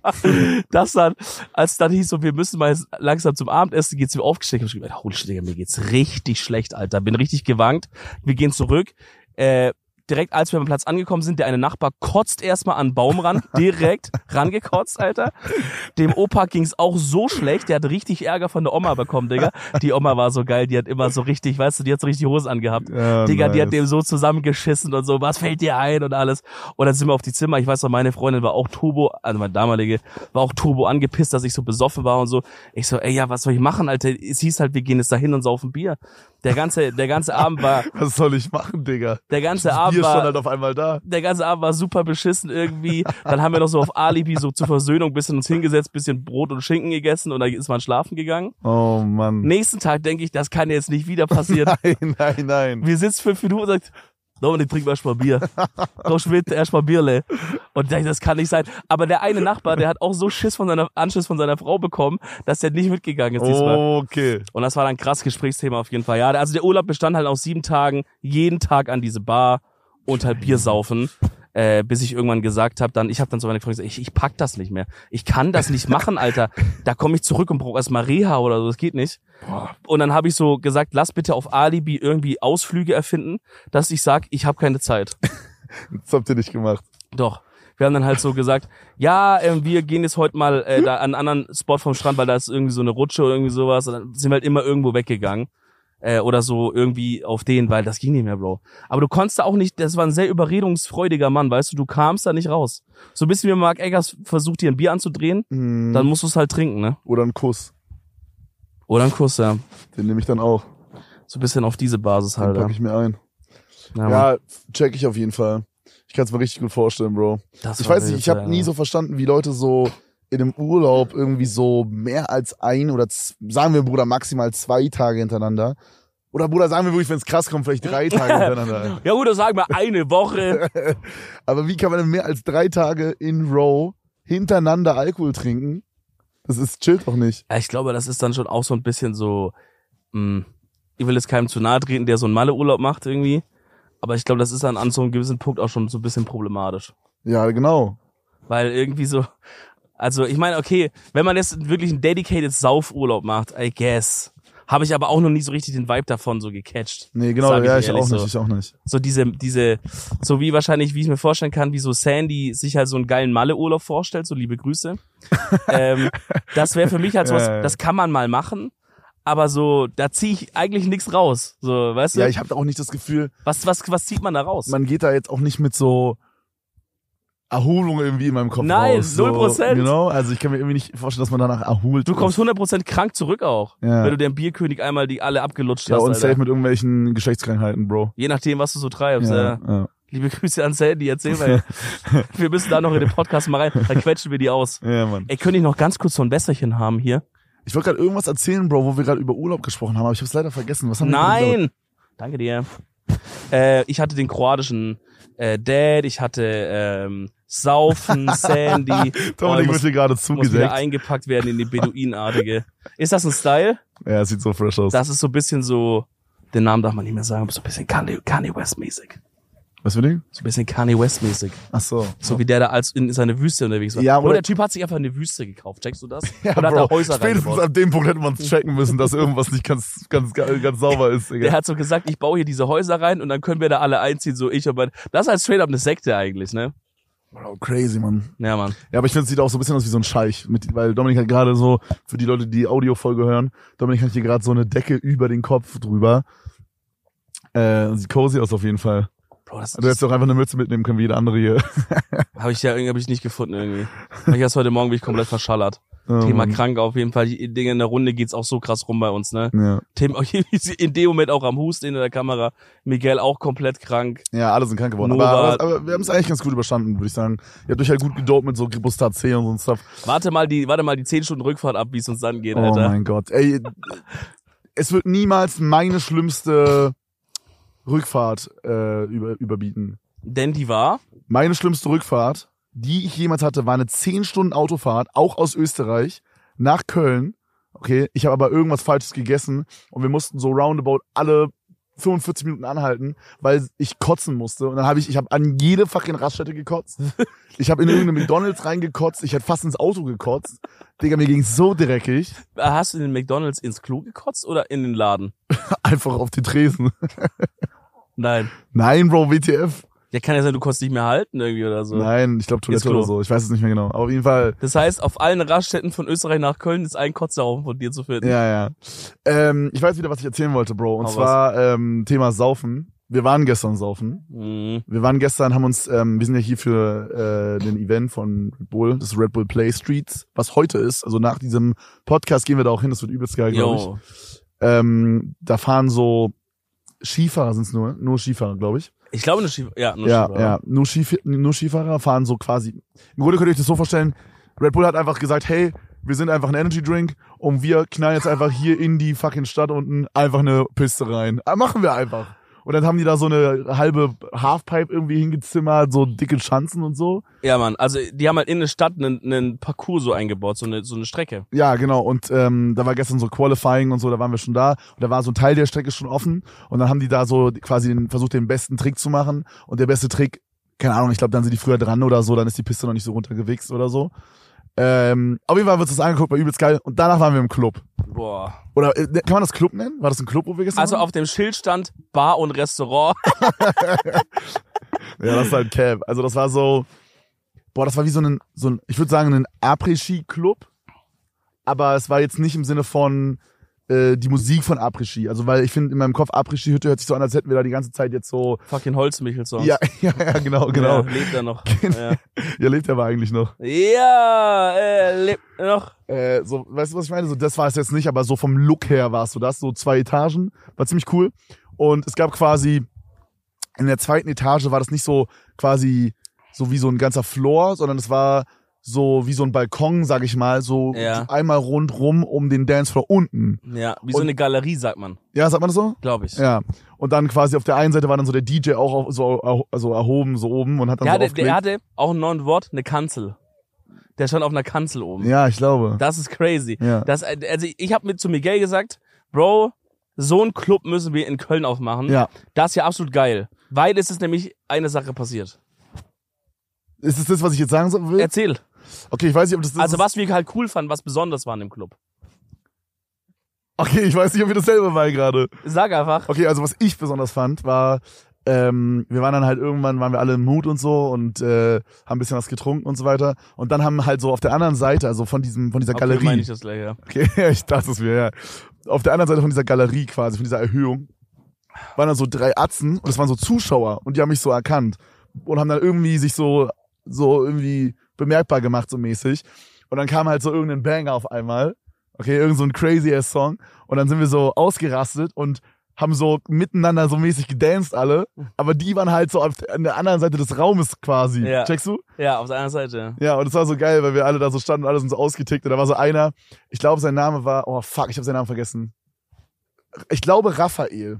dass dann, als dann hieß so, wir müssen mal langsam zum Abendessen, geht's mir aufgesteckt. hab ich gedacht, holy shit, mir geht's richtig schlecht, Alter. Bin richtig gewankt. Wir gehen zurück. Äh, direkt als wir am Platz angekommen sind, der eine Nachbar kotzt erstmal an den Baum ran, direkt rangekotzt, Alter. Dem Opa ging's auch so schlecht, der hat richtig Ärger von der Oma bekommen, Digga. Die Oma war so geil, die hat immer so richtig, weißt du, die hat so richtig Hose angehabt. Ja, Digga, die hat nice. dem so zusammengeschissen und so, was fällt dir ein und alles. Und dann sind wir auf die Zimmer. Ich weiß noch, meine Freundin war auch turbo, also meine damalige, war auch turbo angepisst, dass ich so besoffen war und so. Ich so, ey, ja, was soll ich machen, Alter? Es hieß halt, wir gehen jetzt dahin und saufen Bier. Der ganze, der ganze Abend war, Was soll ich machen, Digga? der ganze Das Abend Bier stand war, halt auf einmal da. der ganze Abend war super beschissen irgendwie. Dann haben wir noch so auf Alibi so zur Versöhnung bisschen uns hingesetzt, bisschen Brot und Schinken gegessen und dann ist man schlafen gegangen. Oh Mann. Nächsten Tag denke ich, das kann jetzt nicht wieder passieren. Nein, nein, nein. Wir sitzen fünf Minuten und sagt, Dominik, trink mal erstmal Bier. Komm Schmidt, erstmal Bierle. Und ich das kann nicht sein. Aber der eine Nachbar, der hat auch so Schiss von seiner, Anschiss von seiner Frau bekommen, dass der nicht mitgegangen ist diesmal. Okay. Und das war dann ein krass Gesprächsthema auf jeden Fall. Ja, also der Urlaub bestand halt aus sieben Tagen, jeden Tag an diese Bar und halt Bier saufen. Äh, bis ich irgendwann gesagt habe, dann, ich habe dann so meine Freundin gesagt, ich, ich pack das nicht mehr. Ich kann das nicht machen, Alter. Da komme ich zurück und brauche erstmal Reha oder so, das geht nicht. Und dann habe ich so gesagt, lass bitte auf Alibi irgendwie Ausflüge erfinden, dass ich sag, ich habe keine Zeit. Das habt ihr nicht gemacht. Doch. wir haben dann halt so gesagt, ja, äh, wir gehen jetzt heute mal äh, da an einen anderen Spot vom Strand, weil da ist irgendwie so eine Rutsche oder irgendwie sowas. Und dann sind wir halt immer irgendwo weggegangen. Äh, oder so irgendwie auf den, weil das ging nicht mehr, Bro. Aber du konntest da auch nicht, das war ein sehr überredungsfreudiger Mann, weißt du, du kamst da nicht raus. So ein bisschen wie Mark Eggers versucht, dir ein Bier anzudrehen, Hm, dann musst du es halt trinken, ne? oder ein Kuss. Oder ein Kuss, ja. Den nehme ich dann auch. So ein bisschen auf diese Basis Den halt. packe Ja, ich mir ein. ja. Ja, check ich auf jeden Fall. Ich kann es mir richtig gut vorstellen, Bro. das Ich weiß nicht, ich habe ja. nie so verstanden, wie Leute so in einem Urlaub irgendwie so mehr als ein oder sagen wir, Bruder, maximal zwei Tage hintereinander. Oder Bruder, sagen wir wirklich, wenn es krass kommt, vielleicht drei Tage hintereinander. Ja dann sagen wir eine Woche. Aber wie kann man denn mehr als drei Tage in Row hintereinander Alkohol trinken? Das ist chillt doch nicht. Ja, ich glaube, das ist dann schon auch so ein bisschen so, mh, ich will jetzt keinem zu nahe treten, der so einen Malle-Urlaub macht irgendwie. Aber ich glaube, das ist dann an so einem gewissen Punkt auch schon so ein bisschen problematisch. Ja, genau. Weil irgendwie so, also ich meine, okay, wenn man jetzt wirklich einen dedicated Saufurlaub macht, I guess, habe ich aber auch noch nie so richtig den Vibe davon so gecatcht. Nee, genau, ich ja, ich auch nicht, so. ich auch nicht. So diese, diese, so wie wahrscheinlich, wie ich mir vorstellen kann, wie so Sandy sich halt so einen geilen Malle-Urlaub vorstellt, so liebe Grüße. ähm, das wäre für mich halt sowas, Ja, ja. das kann man mal machen, aber so, da ziehe ich eigentlich nichts raus. So, weißt du? Ja, ich habe auch nicht das Gefühl, was, was, was zieht man da raus? man geht da jetzt auch nicht mit so Erholung irgendwie in meinem Kopf Nein, raus. So, 0%. Genau, also ich kann mir irgendwie nicht vorstellen, dass man danach erholt du kommst 100% krank zurück auch, Ja. wenn du den Bierkönig einmal die alle abgelutscht Ja, hast. und Alter. safe mit irgendwelchen Geschlechtskrankheiten, Bro. Je nachdem, was du so treibst. Ja, Ja. ja. Liebe Grüße an Sandy, erzähl mal. wir müssen da noch in den Podcast mal rein, dann quetschen wir die aus. ja, Mann. Ey, könnte ich noch ganz kurz so ein Wässerchen haben hier? Ich wollte gerade irgendwas erzählen, Bro, wo wir gerade über Urlaub gesprochen haben, aber ich habe es leider vergessen. Was haben wir Nein! Danke dir. Äh, ich hatte den kroatischen äh, Dad, ich hatte ähm, Saufen, Sandy. Dominik wird hier gerade zugedeckt. eingepackt werden in die Beduinenartige. Ist das ein Style? Ja, sieht so fresh aus. Das ist so ein bisschen so, den Namen darf man nicht mehr sagen, aber so ein bisschen Kanye, Kanye West mäßig. Was für Ding? So ein bisschen Kanye West mäßig. Ach so. So wie der da als in seine Wüste unterwegs war. Ja, Oder oder- der Typ hat sich einfach eine Wüste gekauft, checkst du das? Ja, Oder hat Bro, er Häuser spätestens an dem Punkt hätte man checken müssen, dass irgendwas nicht ganz, ganz, ganz, sauber ist, Der Digga. hat so gesagt, ich baue hier diese Häuser rein und dann können wir da alle einziehen, so ich und mein, Das ist halt straight up eine Sekte eigentlich, ne? Bro, crazy, Mann. Ja, Mann. Ja, aber ich finde, es sieht auch so ein bisschen aus wie so ein Scheich. Mit, weil Dominik hat gerade so, für die Leute, die die Audiofolge hören, Dominik hat hier gerade so eine Decke über den Kopf drüber. Äh, sieht cozy aus auf jeden Fall. Bro, das, Du hättest doch einfach eine Mütze mitnehmen können, wie jeder andere hier. habe ich ja irgendwie hab ich nicht gefunden irgendwie. Ich erst heute Morgen bin ich komplett verschallert. Oh, Thema Mann. krank auf jeden Fall. Die Dinge in der Runde geht's auch so krass rum bei uns, ne? Ja. Thema in dem Moment auch am Husten in der Kamera. Miguel auch komplett krank. ja, alle sind krank geworden. Aber, aber, aber wir haben es eigentlich ganz gut überstanden, würde ich sagen. Ihr habt euch halt gut gedopt mit so Gribustat C und so ein Stuff. Warte mal die, warte mal die 10 Stunden Rückfahrt ab, wie es uns dann geht, Oh Alter. mein Gott. Ey, es wird niemals meine schlimmste Rückfahrt äh, über, überbieten. Denn die war, Meine schlimmste Rückfahrt, die ich jemals hatte, war eine 10 Stunden Autofahrt, auch aus Österreich, nach Köln. Okay, ich habe aber irgendwas Falsches gegessen und wir mussten so roundabout alle 45 Minuten anhalten, weil ich kotzen musste. Und dann habe ich, ich habe an jede fucking Raststätte gekotzt. Ich habe in irgendeine McDonalds reingekotzt. Ich hätte fast ins Auto gekotzt. Digga, mir ging's so dreckig. hast du in den McDonalds ins Klo gekotzt oder in den Laden? Einfach auf die Tresen. Nein. Nein, Bro, WTF. Ja, kann ja sein, du konntest nicht mehr halten irgendwie oder so. Nein, ich glaube Toilette oder so. Ich weiß es nicht mehr genau. Aber auf jeden Fall. Das heißt, auf allen Raststätten von Österreich nach Köln ist ein Kotzerhaufen von dir zu finden. Ja, ja. Ähm, ich weiß wieder, was ich erzählen wollte, Bro. Und Hau zwar ähm, Thema Saufen. Wir waren gestern saufen. Mhm. Wir waren gestern, haben uns, ähm, wir sind ja hier für äh, den Event von Red Bull, das Red Bull Play Streets, was heute ist. Also nach diesem Podcast gehen wir da auch hin, das wird übelst geil, glaube ich. Ähm, da fahren so Skifahrer sind's nur, nur Skifahrer, glaube ich. Ich glaube, eine Skif ja, eine Ja, Skifahrer. ja, nur, Skif nur Skifahrer fahren so quasi. Im Grunde könnt ihr euch das so vorstellen, Red Bull hat einfach gesagt, hey, wir sind einfach ein Energy Drink und wir knallen jetzt einfach hier in die fucking Stadt unten einfach eine Piste rein. Ah, machen wir einfach. Und dann haben die da so eine halbe Halfpipe irgendwie hingezimmert, so dicke Schanzen und so. Ja, Mann. Also, die haben halt in der Stadt einen, einen Parcours so eingebaut, so eine, so eine Strecke. Ja, genau. Und ähm, da war gestern so Qualifying und so, da waren wir schon da. Und da war so ein Teil der Strecke schon offen. Und dann haben die da so quasi den, versucht, den besten Trick zu machen. Und der beste Trick, keine Ahnung, ich glaube, dann sind die früher dran oder so, dann ist die Piste noch nicht so runtergewichst oder so. Ähm, auf jeden Fall wird es angeguckt, war übelst geil. Und danach waren wir im Club. Boah. Oder äh, kann man das Club nennen? War das ein Club, wo wir gestern Also waren? auf dem Schild stand Bar und Restaurant. Ja, das ist halt Cap. Also das war so boah, das war wie so ein, so ein ich würde sagen, ein Après-Ski-Club. Aber es war jetzt nicht im Sinne von äh, die Musik von Après-Ski. Also weil ich finde, in meinem Kopf Après-Ski-Hütte hört sich so an, als hätten wir da die ganze Zeit jetzt so. Fucking Holzmichel-Songs. Ja, ja, ja, genau, genau. Ja, lebt er noch. Ja. Ja, lebt er aber eigentlich noch. ja, er lebt noch. Äh, so, weißt du, was ich meine? So, das war es jetzt nicht, aber so vom Look her war es so das, so zwei Etagen, war ziemlich cool. Und es gab quasi, in der zweiten Etage war das nicht so quasi so wie so ein ganzer Floor, sondern es war so wie so ein Balkon, sag ich mal, so Ja. einmal rundrum um den Dancefloor unten. Ja, wie so Und- eine Galerie, sagt man, Ja, sagt man das so? glaube ich. Ja. Und dann quasi auf der einen Seite war dann so der DJ auch auf, so also erhoben, so oben und hat dann Der so hatte, aufgelegt. der hatte auch ein neues Wort, eine Kanzel. Der stand auf einer Kanzel oben. ja, ich glaube. Das ist crazy. Ja. Das, also ich habe mit zu Miguel gesagt, Bro, so einen Club müssen wir in Köln aufmachen. Ja. Das ist ja absolut geil. Weil es ist nämlich eine Sache passiert. Ist es das, was ich jetzt sagen so will? Erzähl. Okay, ich weiß nicht, ob das das Also was wir halt cool fanden, was besonders war in dem Club. Okay, ich weiß nicht, ob wir dasselbe meinen gerade. Sag einfach. Okay, also was ich besonders fand, war, ähm, wir waren dann halt irgendwann, waren wir alle im Mut und so und äh, haben ein bisschen was getrunken und so weiter. Und dann haben halt so auf der anderen Seite, also von diesem, von dieser Okay, meine Galerie. ich das gleich, ja. Okay, ich dachte es mir, ja. Auf der anderen Seite von dieser Galerie quasi, von dieser Erhöhung, waren dann so drei Atzen und es waren so Zuschauer und die haben mich so erkannt und haben dann irgendwie sich so, so irgendwie bemerkbar gemacht, so mäßig. Und dann kam halt so irgendein Banger auf einmal. Okay, irgend so ein crazy ass Song. Und dann sind wir so ausgerastet und haben so miteinander so mäßig gedanced alle. Aber die waren halt so auf der- an der anderen Seite des Raumes quasi. Ja. Checkst du? Ja, auf der anderen Seite. Ja, und es war so geil, weil wir alle da so standen und alle sind so ausgetickt. Und da war so einer, ich glaube, sein Name war, oh fuck, ich habe seinen Namen vergessen. Ich glaube Raphael.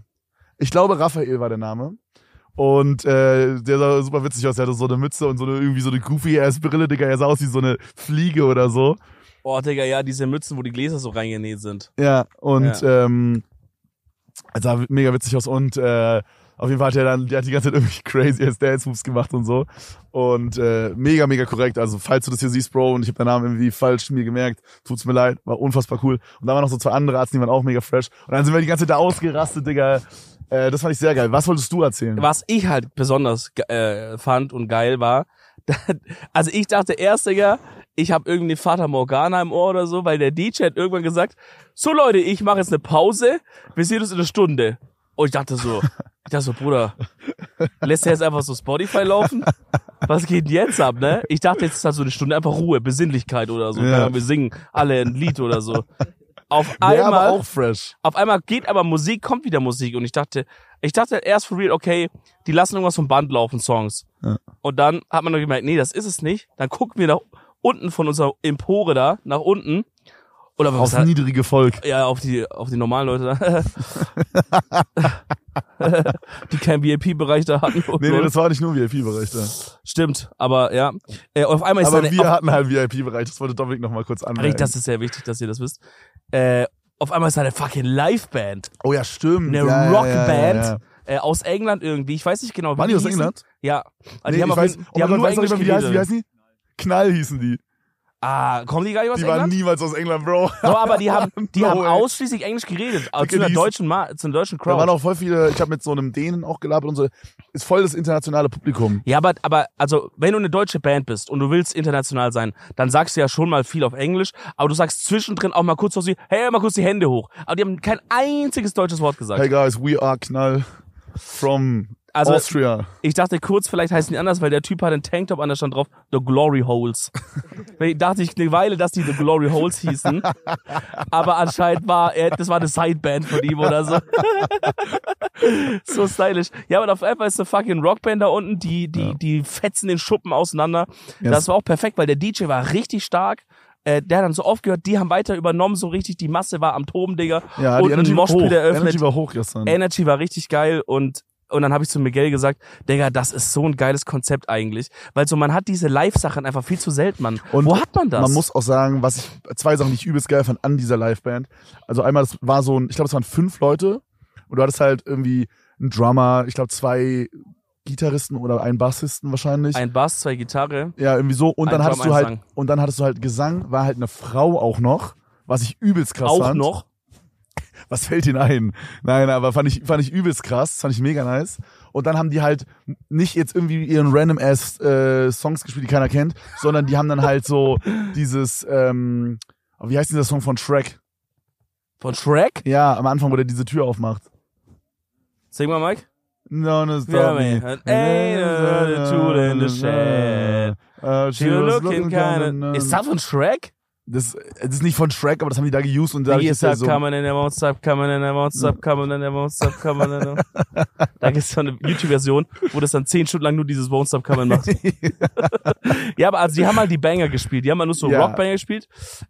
Ich glaube Raphael war der Name. Und äh, der sah super witzig aus. Der hatte so eine Mütze und so eine irgendwie so eine goofy ass Brille, Digga. Er sah aus wie so eine Fliege oder so. Oh, Digga, ja, diese Mützen, wo die Gläser so reingenäht sind. Ja, und ähm, es sah mega witzig aus und äh, auf jeden Fall hat er dann, der hat die ganze Zeit irgendwie crazy ass Dance Moves gemacht und so. Und äh, mega, mega korrekt. Also falls du das hier siehst, Bro, und ich habe deinen Namen irgendwie falsch mir gemerkt, tut's mir leid, war unfassbar cool. Und da waren noch so zwei andere Arzt, die waren auch mega fresh. Und dann sind wir die ganze Zeit da ausgerastet, Digga. Äh, das fand ich sehr geil. Was wolltest du erzählen? Was ich halt besonders äh, fand und geil war, also ich dachte erst, Digga, ich habe irgendwie Vater Morgana im Ohr oder so, weil der DJ hat irgendwann gesagt, so Leute, ich mache jetzt eine Pause, wir sehen uns in einer Stunde. Und ich dachte so, ich dachte so, Bruder, lässt er jetzt einfach so Spotify laufen? Was geht denn jetzt ab, ne? Ich dachte, jetzt ist halt so eine Stunde einfach Ruhe, Besinnlichkeit oder so. Ja. Wir singen alle ein Lied oder so. Auf einmal auch fresh. auf einmal geht aber Musik, kommt wieder Musik und ich dachte, ich dachte erst for real, okay, die lassen irgendwas vom Band laufen, Songs. Ja. Und dann hat man noch gemerkt, nee, das ist es nicht. Dann gucken wir nach unten von unserer Empore da, nach unten. Oder was Aufs niedrige Volk. ja, auf die, auf die normalen Leute da. die keinen VIP-Bereich da hatten. Nee, nee, das war nicht nur VIP-Bereich da. Stimmt, aber ja. Äh, auf einmal ist Aber da eine, wir auf, hatten halt VIP-Bereich. Das wollte Dominik noch mal kurz anmerken. Richtig, das ist sehr wichtig, dass ihr das wisst. Äh, auf einmal ist da eine fucking Liveband. oh ja, stimmt. Eine ja, Rockband Ja, ja, Äh, aus England irgendwie. Ich weiß nicht genau, wie Waren die aus hießen. England? Ja. Also Nee, die haben, ich weiß, oh die mein haben Gott, nur weißt du Englisch nicht wie heißen, wie heißen die? Knall hießen die. Ah, kommen die gar nicht aus Die waren England? niemals aus England, Bro. No, aber die haben, die No haben ausschließlich Englisch geredet. Also zu einer die deutschen, Ma zu einer deutschen Da waren Crowd. auch voll viele, ich habe mit so einem Dänen auch gelabert und so. Ist voll das internationale Publikum. Ja, aber, aber, also, wenn du eine deutsche Band bist und du willst international sein, dann sagst du ja schon mal viel auf Englisch, aber du sagst zwischendrin auch mal kurz so, hey, mal kurz die Hände hoch. Aber die haben kein einziges deutsches Wort gesagt. Hey guys, we are Knall from Also- Austria. Ich dachte kurz, vielleicht heißen die anders, weil der Typ hat einen Tanktop an, da stand drauf, The Glory Holes. ich dachte ich eine Weile, dass die The Glory Holes hießen. Aber anscheinend war er, das war eine Sideband von ihm oder so. so stylisch. Ja, aber auf einmal ist eine fucking Rockband da unten, die, die, die fetzen den Schuppen auseinander. Ja, das war auch perfekt, weil der DJ war richtig stark. Äh, der hat dann so aufgehört, die haben weiter übernommen, so richtig, die Masse war am Toben, Digga. Ja, und die ein Energy war hoch. Energy war hoch gestern. Energy war richtig geil und und dann habe ich zu Miguel gesagt, Digga, das ist so ein geiles Konzept eigentlich. Weil so, man hat diese Live-Sachen einfach viel zu selten, Mann. Und Wo hat man das? Man muss auch sagen, was ich, zwei Sachen, die ich übelst geil fand an dieser Liveband. Also einmal, das war so ein, ich glaube, es waren fünf Leute und du hattest halt irgendwie einen Drummer, ich glaube zwei Gitarristen oder einen Bassisten wahrscheinlich. ein Bass, zwei Gitarre. ja, irgendwie so. Und dann Drum, hattest du halt, Gesang. und dann hattest du halt Gesang, war halt eine Frau auch noch, was ich übelst krass auch fand. noch. Was fällt ihnen ein? Nein, aber fand ich, fand ich übelst krass, fand ich mega nice. Und dann haben die halt nicht jetzt irgendwie ihren random ass äh, Songs gespielt, die keiner kennt, sondern die haben dann halt so dieses, ähm, wie heißt dieser Song von Shrek? Von Shrek? Ja, am Anfang, wo der diese Tür aufmacht. Sing mal, Mike. No, no, Yeah, man. Ain't a tool in the shed. Uh, she was looking kinda... Ist das von Shrek? Das, das ist nicht von Shrek, aber das haben die da geused und da ist ja stop so. coming and I won't stop coming and I won't stop coming and I won't stop coming and I Da gibt es so eine YouTube-Version, wo das dann zehn Stunden lang nur dieses Won't Stop Coming macht. ja, aber also die haben halt die Banger gespielt. Die haben halt nur so Ja. Rock-Banger gespielt.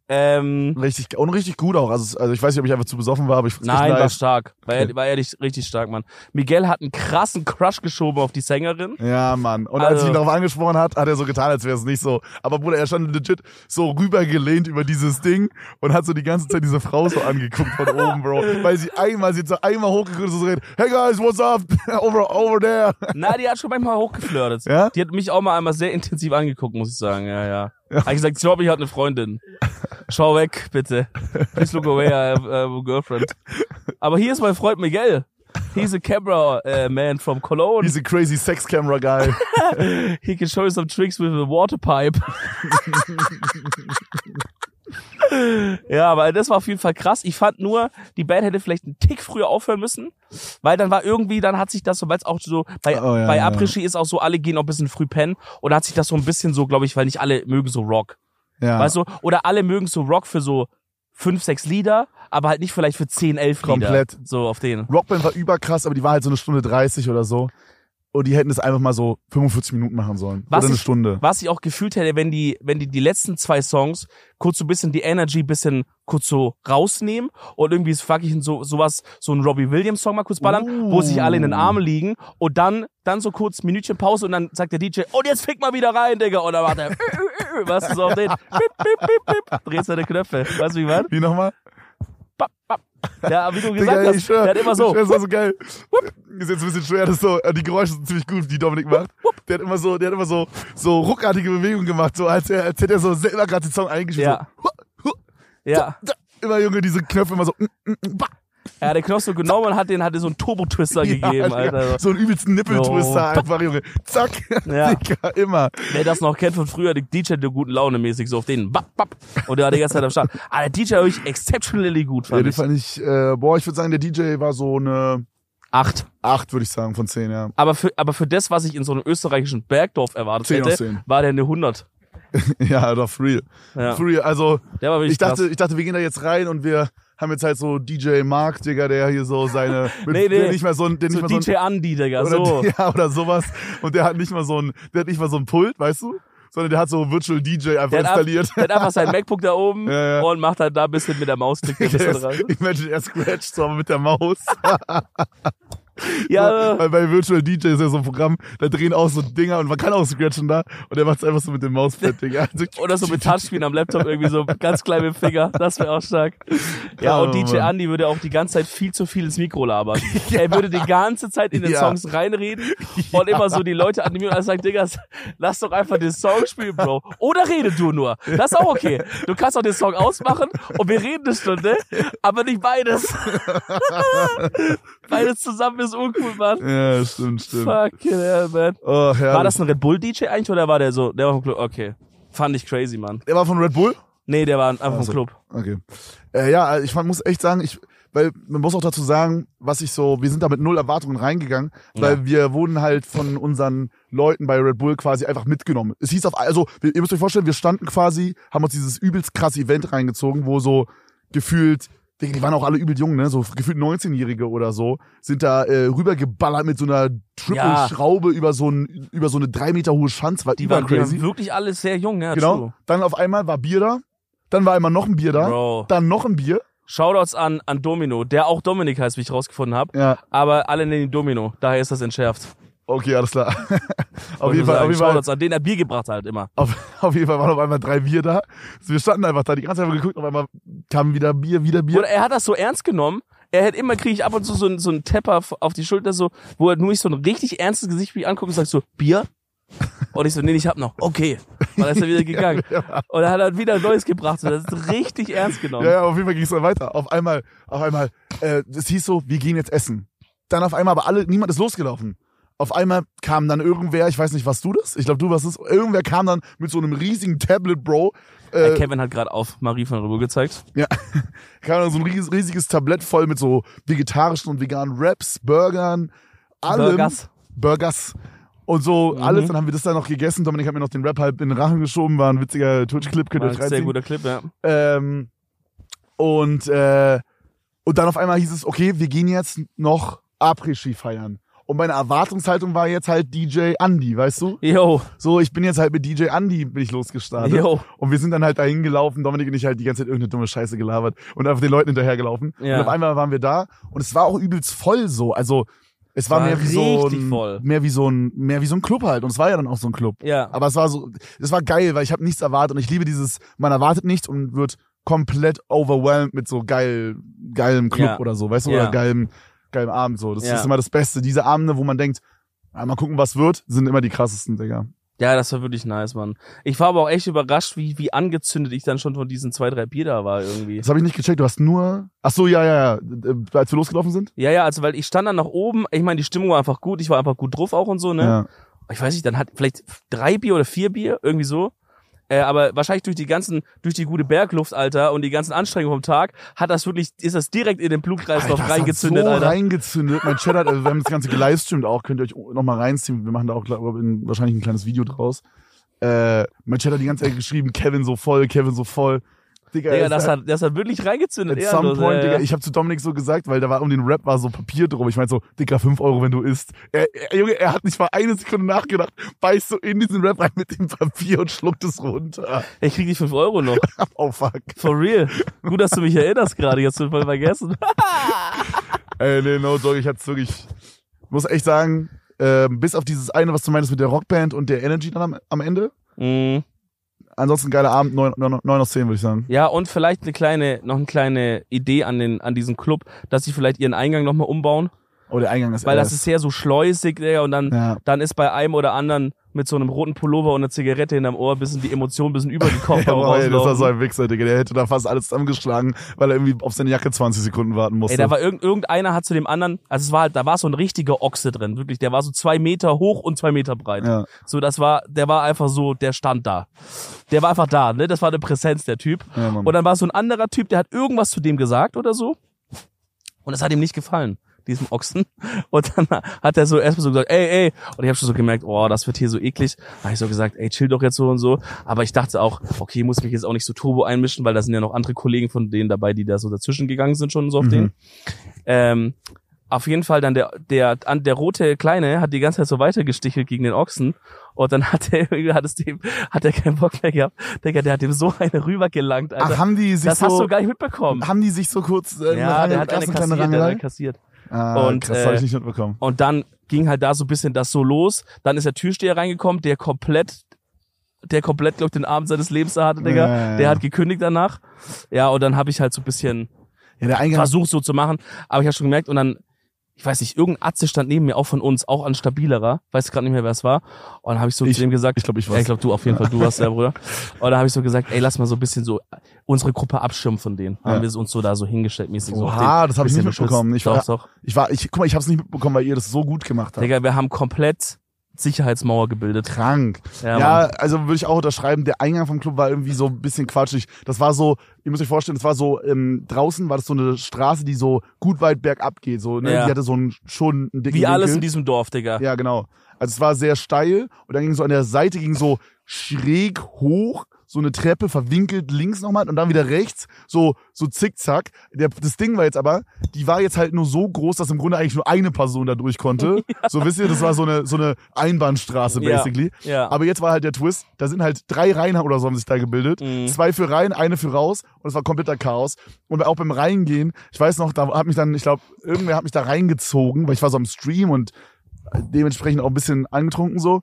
Ähm, Richtig, und richtig gut auch. Also, also ich weiß nicht, ob ich einfach zu besoffen war, aber ich nein, war stark. War, Okay. er, war ehrlich richtig stark, Mann. Miguel hat einen krassen Crush geschoben auf die Sängerin. Ja, Mann. Und als Also- ich ihn darauf angesprochen hat, hat er so getan, als wäre es nicht so. Aber Bruder, er stand legit so rübergelehnt über dieses Ding und hat so die ganze Zeit diese Frau so angeguckt von oben, Bro. Weil sie einmal, sie hat so einmal hochgeguckt und so redet, hey guys, what's up? over, over there. Na, die hat schon manchmal hochgeflirtet. Ja? Die hat mich auch mal einmal sehr intensiv angeguckt, muss ich sagen. Ja, ja. Hab ich gesagt, ich glaube, ich hatte eine Freundin. Schau weg, bitte. Please look away, I have, I have a girlfriend. Aber hier ist mein Freund Miguel. He's a camera uh, man from Cologne. He's a crazy sex camera guy. He can show you some tricks with a water pipe. ja, aber das war auf jeden Fall krass. Ich fand nur, die Band hätte vielleicht einen Tick früher aufhören müssen, weil dann war irgendwie, dann hat sich das so, weil es auch so, bei, Oh, ja, bei ja. Après-Ski ist auch so, alle gehen auch ein bisschen früh pennen und da hat sich das so ein bisschen so, glaube ich, weil nicht alle mögen so Rock. Ja. Weißt du? Oder alle mögen so Rock für so fünf, sechs Lieder, aber halt nicht vielleicht für zehn, elf Lieder. Komplett. So auf den. Rockband war überkrass, aber die war halt so eine Stunde 30 oder so. Und die hätten es einfach mal so 45 Minuten machen sollen. Was oder eine ich- Stunde. Was ich auch gefühlt hätte, wenn die, wenn die die letzten zwei Songs kurz so ein bisschen die Energy bisschen kurz so rausnehmen und irgendwie ist fucking so sowas so ein Robbie Williams Song mal kurz ballern, Uh. wo sich alle in den Armen liegen und dann dann so kurz Minütchen Pause und dann sagt der DJ und jetzt fick mal wieder rein, Digga und dann macht er was ist so auf den bip, bip, bip, bip, dreht seine Knöpfe, weißt du wie man? Wie nochmal? Bap, bap. Ja, wie du gesagt Digga, hast, schwör, der hat immer so das war so geil. Ist jetzt ein bisschen schwer, das so, äh, die Geräusche sind ziemlich gut, die Dominik macht. Der hat immer so, der hat immer so, so ruckartige Bewegungen gemacht, so als, er, als hätte er so selber gerade den Song eingespielt. Ja. So, ja, immer Junge, diese Knöpfe immer so. mm, mm, mm, bah. Er hat den so genommen und hat den hat den so einen Turbo Twister gegeben, Ja, Alter. So einen übelsten Nippeltwister Jo. einfach, Junge. Zack. Ja. Digga, immer. Wer das noch kennt von früher, die DJ der guten Laune mäßig, so auf den bap, bap, und der war die ganze Zeit am Start. Aber der DJ habe ich exceptionally gut, Ja, fand den ich. fand ich, äh, boah, ich würde sagen, der DJ war so eine Acht. 8, würde ich sagen, von 10, ja. Aber für, aber für das, was ich in so einem österreichischen Bergdorf erwartet Zehn aus hätte, zehn. war der eine 100. ja, doch, for real. Ja. For real. Also, Der war wirklich ich dachte, krass. ich dachte, wir gehen da jetzt rein und wir haben jetzt halt so DJ Mark, Digga, der hier so seine, mit, Nee, nee. der nicht mal so ein, der nicht So mal so ein, DJ Andi, Digga, oder, so. ja, oder sowas. Und der hat nicht mal so ein, der hat nicht mal so ein Pult, weißt du? Sondern der hat so Virtual DJ einfach Der hat, ab, installiert. der hat einfach sein MacBook da oben Ja, ja. und macht halt da ein bisschen mit der Maus klickt ein bisschen dran. Imagine, er scratcht so aber mit der Maus. Ja, Weil bei Virtual DJ ist ja so ein Programm, da drehen auch so Dinger und man kann auch scratchen da und er macht es einfach so mit dem Mauspad, Digga. Also, oder so mit Touchscreen am Laptop irgendwie so ganz klein mit dem Finger. Das wäre auch stark. Ja, und DJ. Andy würde auch die ganze Zeit viel zu viel ins Mikro labern. Er würde die ganze Zeit in den Ja. Songs reinreden und immer so die Leute animieren und sagen, Digga, lass doch einfach den Song spielen, Bro. Oder rede du nur. Das ist auch okay. Du kannst auch den Song ausmachen und wir reden eine Stunde, aber nicht beides. beides zusammen ist uncool, Mann. Ja, stimmt, stimmt. Fucking hell, man. Oh, herrlich. War das ein Red Bull DJ eigentlich oder war der so, der war vom Club? Okay. Fand ich crazy, Mann. Der war von Red Bull? Nee, der war einfach vom Also. Club. Okay. Äh, ja, ich muss echt sagen, ich, weil man muss auch dazu sagen, was ich so, wir sind da mit null Erwartungen reingegangen, weil Ja. wir wurden halt von unseren Leuten bei Red Bull quasi einfach mitgenommen. Es hieß auf, also ihr müsst euch vorstellen, wir standen quasi, haben uns dieses übelst krasse Event reingezogen, wo so gefühlt die waren auch alle übel jung, ne? So gefühlt 19-Jährige oder so, sind da äh, rübergeballert mit so einer Triple-Schraube über so ein, über so eine drei Meter hohe Schanz, war Die waren, die waren wirklich alle sehr jung, ja, genau. true. Dann auf einmal war Bier da, dann war einmal noch ein Bier da, Bro. dann noch ein Bier. Shoutouts an, an Domino, der auch Dominik heißt, wie ich rausgefunden habe. Ja, Aber alle nennen ihn Domino, daher ist das entschärft. Okay, alles klar. auf, jeden Fall, auf, sagen, jeden Fall, an den er Bier gebracht hat immer. auf, auf jeden Fall waren auf einmal drei Bier da. Wir standen einfach da, die ganze Zeit haben geguckt, auf einmal kam wieder Bier, wieder Bier. Oder er hat das so ernst genommen. Er hätte immer, kriege ich ab und zu so, so einen Tepper auf die Schulter, so, wo er nur nicht so ein richtig ernstes Gesicht mich anguckt und sagt so, Bier? Und ich so, nee, ich hab noch. Okay. Und dann ist er wieder gegangen. Und dann hat er wieder ein neues gebracht. Und das ist richtig ernst genommen. Ja, ja, auf jeden Fall ging es dann weiter. Auf einmal, auf einmal, äh, es hieß so, wir gehen jetzt essen. Dann auf einmal, aber alle, niemand ist losgelaufen. Auf einmal kam dann irgendwer, ich weiß nicht, was du das? Ich glaube, du warst es. Irgendwer kam dann mit so einem riesigen Tablet, Bro. Äh, Äh, Kevin hat gerade auf Marie von Rübe gezeigt. ja, kam dann so ein ries- riesiges Tablett voll mit so vegetarischen und veganen Wraps, Burgern, allem. Burgers. Burgers. Und so Mhm. alles, dann haben wir das dann noch gegessen. Dominik hat mir noch den Rap halb in den Rachen geschoben, war ein witziger Twitch-Clip, könnt ihr euch sehr guter Clip, ja. Ähm, und, äh, und dann auf einmal hieß es, okay, wir gehen jetzt noch Après-Ski feiern. Und meine Erwartungshaltung war jetzt halt DJ Andy, weißt du? Yo, So, ich bin jetzt halt mit DJ Andy bin ich losgestartet. yo. Und wir sind dann halt dahin gelaufen, Dominik und ich halt die ganze Zeit irgendeine dumme Scheiße gelabert und einfach den Leuten hinterhergelaufen. Ja. Und auf einmal waren wir da und es war auch übelst voll so. Also es war, War mehr wie so richtig ein, voll. mehr wie so ein mehr wie so ein Club halt und es war ja dann auch so ein Club. Ja. Aber es war so, es war geil, weil ich habe nichts erwartet und ich liebe dieses, man erwartet nichts und wird komplett overwhelmed mit so geil, geilem Club Ja. oder so, weißt du, Ja. oder geilem, geilem Abend so. Das Ja. ist immer das Beste. Diese Abende, wo man denkt, ja, mal gucken, was wird, sind immer die krassesten, Digga. Ja, das war wirklich nice, Mann. Ich war aber auch echt überrascht, wie, wie angezündet ich dann schon von diesen zwei, drei Bier da war irgendwie. Das habe ich nicht gecheckt, du hast nur, ach so, ja, ja, ja, äh, als wir losgelaufen sind? Ja, ja, also weil ich stand dann nach oben, ich meine, die Stimmung war einfach gut, ich war einfach gut drauf auch und so, ne? Ja. Ich weiß nicht, dann hat vielleicht drei Bier oder vier Bier, irgendwie so. Äh, aber wahrscheinlich durch die ganzen, durch die gute Bergluft, Alter, und die ganzen Anstrengungen vom Tag, hat das wirklich, ist das direkt in den Blutkreislauf Alter, reingezündet, so Alter. reingezündet. Mein Chat hat, also wir haben das Ganze gelivestreamt auch, könnt ihr euch noch mal reinziehen. Wir machen da auch glaub, ich, ein, wahrscheinlich ein kleines Video draus. Äh, mein Chat hat die ganze Zeit geschrieben, Kevin so voll, Kevin so voll. Digga, Digga, das hat- das hat wirklich reingezündet. At some point, Digga, ich habe zu Dominik so gesagt, weil da war um den Rap war so Papier drum. Ich meinte so, Digga, 5 Euro, wenn du isst. Er, er, Junge, er hat nicht mal eine Sekunde nachgedacht, beißt so in diesen Rap rein mit dem Papier und schluckt es runter. Ich krieg die fünf Euro noch. Oh fuck. For real. Gut, dass du mich erinnerst gerade, jetzt voll vergessen. Ey, nee, no joke, ich hatte wirklich, muss echt sagen, äh, bis auf dieses eine, was du meintest mit der Rockband und der Energy dann am, am Ende. Mhm. Ansonsten geiler Abend, 9, 9, 9 aus 10, würde ich sagen. Ja, und vielleicht eine kleine, noch eine kleine Idee an den, an diesen Club, dass sie vielleicht ihren Eingang nochmal umbauen. Oh, der Eingang ist Weil das ist sehr so schleusig, Digga, und dann, Ja. dann ist bei einem oder anderen mit so einem roten Pullover und einer Zigarette hinterm Ohr bisschen die Emotion ein bisschen übergekocht Ja, ey, das war so ein Wichser, Digga. Der hätte da fast alles zusammengeschlagen, weil er irgendwie auf seine Jacke 20 Sekunden warten musste. Ey, da war irgend, irgendeiner hat zu dem anderen, also es war halt, da war so ein richtiger Ochse drin, wirklich, der war so zwei Meter hoch und zwei Meter breit. ja. So, das war, der war einfach so, der stand da. Der war einfach da, ne? Das war eine Präsenz, der Typ. Ja. Und dann war so ein anderer Typ, der hat irgendwas zu dem gesagt oder so. Und es hat ihm nicht gefallen, diesem Ochsen. Und dann hat er so erstmal so gesagt, ey, ey. Und ich habe schon so gemerkt, oh, das wird hier so eklig. Da habe ich so gesagt, ey, chill doch jetzt so und so. Aber ich dachte auch, okay, muss mich jetzt auch nicht so turbo einmischen, weil da sind ja noch andere Kollegen von denen dabei, die da so dazwischen gegangen sind schon so auf Mhm. den. Ähm, auf jeden Fall dann der, der, an, der rote Kleine hat die ganze Zeit so weitergestichelt gegen den Ochsen. Und dann hat er, hat es dem, hat er keinen Bock mehr gehabt. Digga, der hat dem so eine rübergelangt, Alter. Ach, haben die sich das so, hast du gar nicht mitbekommen. haben die sich so kurz, äh, Ja, der hat eine kassiert, der hat kassiert. Ah, Und, hab äh, ich nicht mitbekommen. Und dann ging halt da so ein bisschen das so los. Dann ist der Türsteher reingekommen, der komplett, der komplett, glaub ich, den Abend seines Lebens da hatte, Digga. Ja, ja, ja. Der hat gekündigt danach. Ja, und dann habe ich halt so ein bisschen Ja, der Eingang, versucht so zu machen. Aber ich habe schon gemerkt und dann, ich weiß nicht, irgendein Atze stand neben mir, auch von uns, auch an stabilerer. Weiß gerade nicht mehr, wer es war. Und dann habe ich so Ich- zu dem gesagt, ich glaube, ich weiß. ich glaube, du auf jeden Fall, du warst der Bruder. Und da habe ich so gesagt, ey, lass mal so ein bisschen so unsere Gruppe abschirmen von denen. Ja. Haben wir uns so da so hingestellt mäßig. so Oha, den das habe ich nicht mitbekommen. Ich doch, war, doch. ich war, ich, guck mal, ich habe es nicht mitbekommen, weil ihr das so gut gemacht habt. Digga, wir haben komplett Sicherheitsmauer gebildet. Krank. Ja, Ja, also würde ich auch unterschreiben, der Eingang vom Club war irgendwie so ein bisschen quatschig. Das war so, ihr müsst euch vorstellen, das war so, ähm, draußen war das so eine Straße, die so gut weit bergab geht. So, ne? Ja. Die hatte so einen, schon einen dicken Wie alles in diesem Dorf, Digga. Ja, genau. Also es war sehr steil und dann ging so an der Seite ging so schräg hoch, so eine Treppe verwinkelt links nochmal und dann wieder rechts, so, so zickzack. Der, das Ding war jetzt aber, die war jetzt halt nur so groß, dass im Grunde eigentlich nur eine Person da durch konnte. So wisst ihr, das war so eine, so eine Einbahnstraße Ja. basically. Ja. Aber jetzt war halt der Twist, da sind halt drei Reihen oder so haben sich da gebildet. Mhm. Zwei für rein, eine für raus und es war kompletter Chaos. Und auch beim Reingehen, ich weiß noch, da hat mich dann, ich glaube, irgendwer hat mich da reingezogen, weil ich war so am Stream und dementsprechend auch ein bisschen angetrunken so.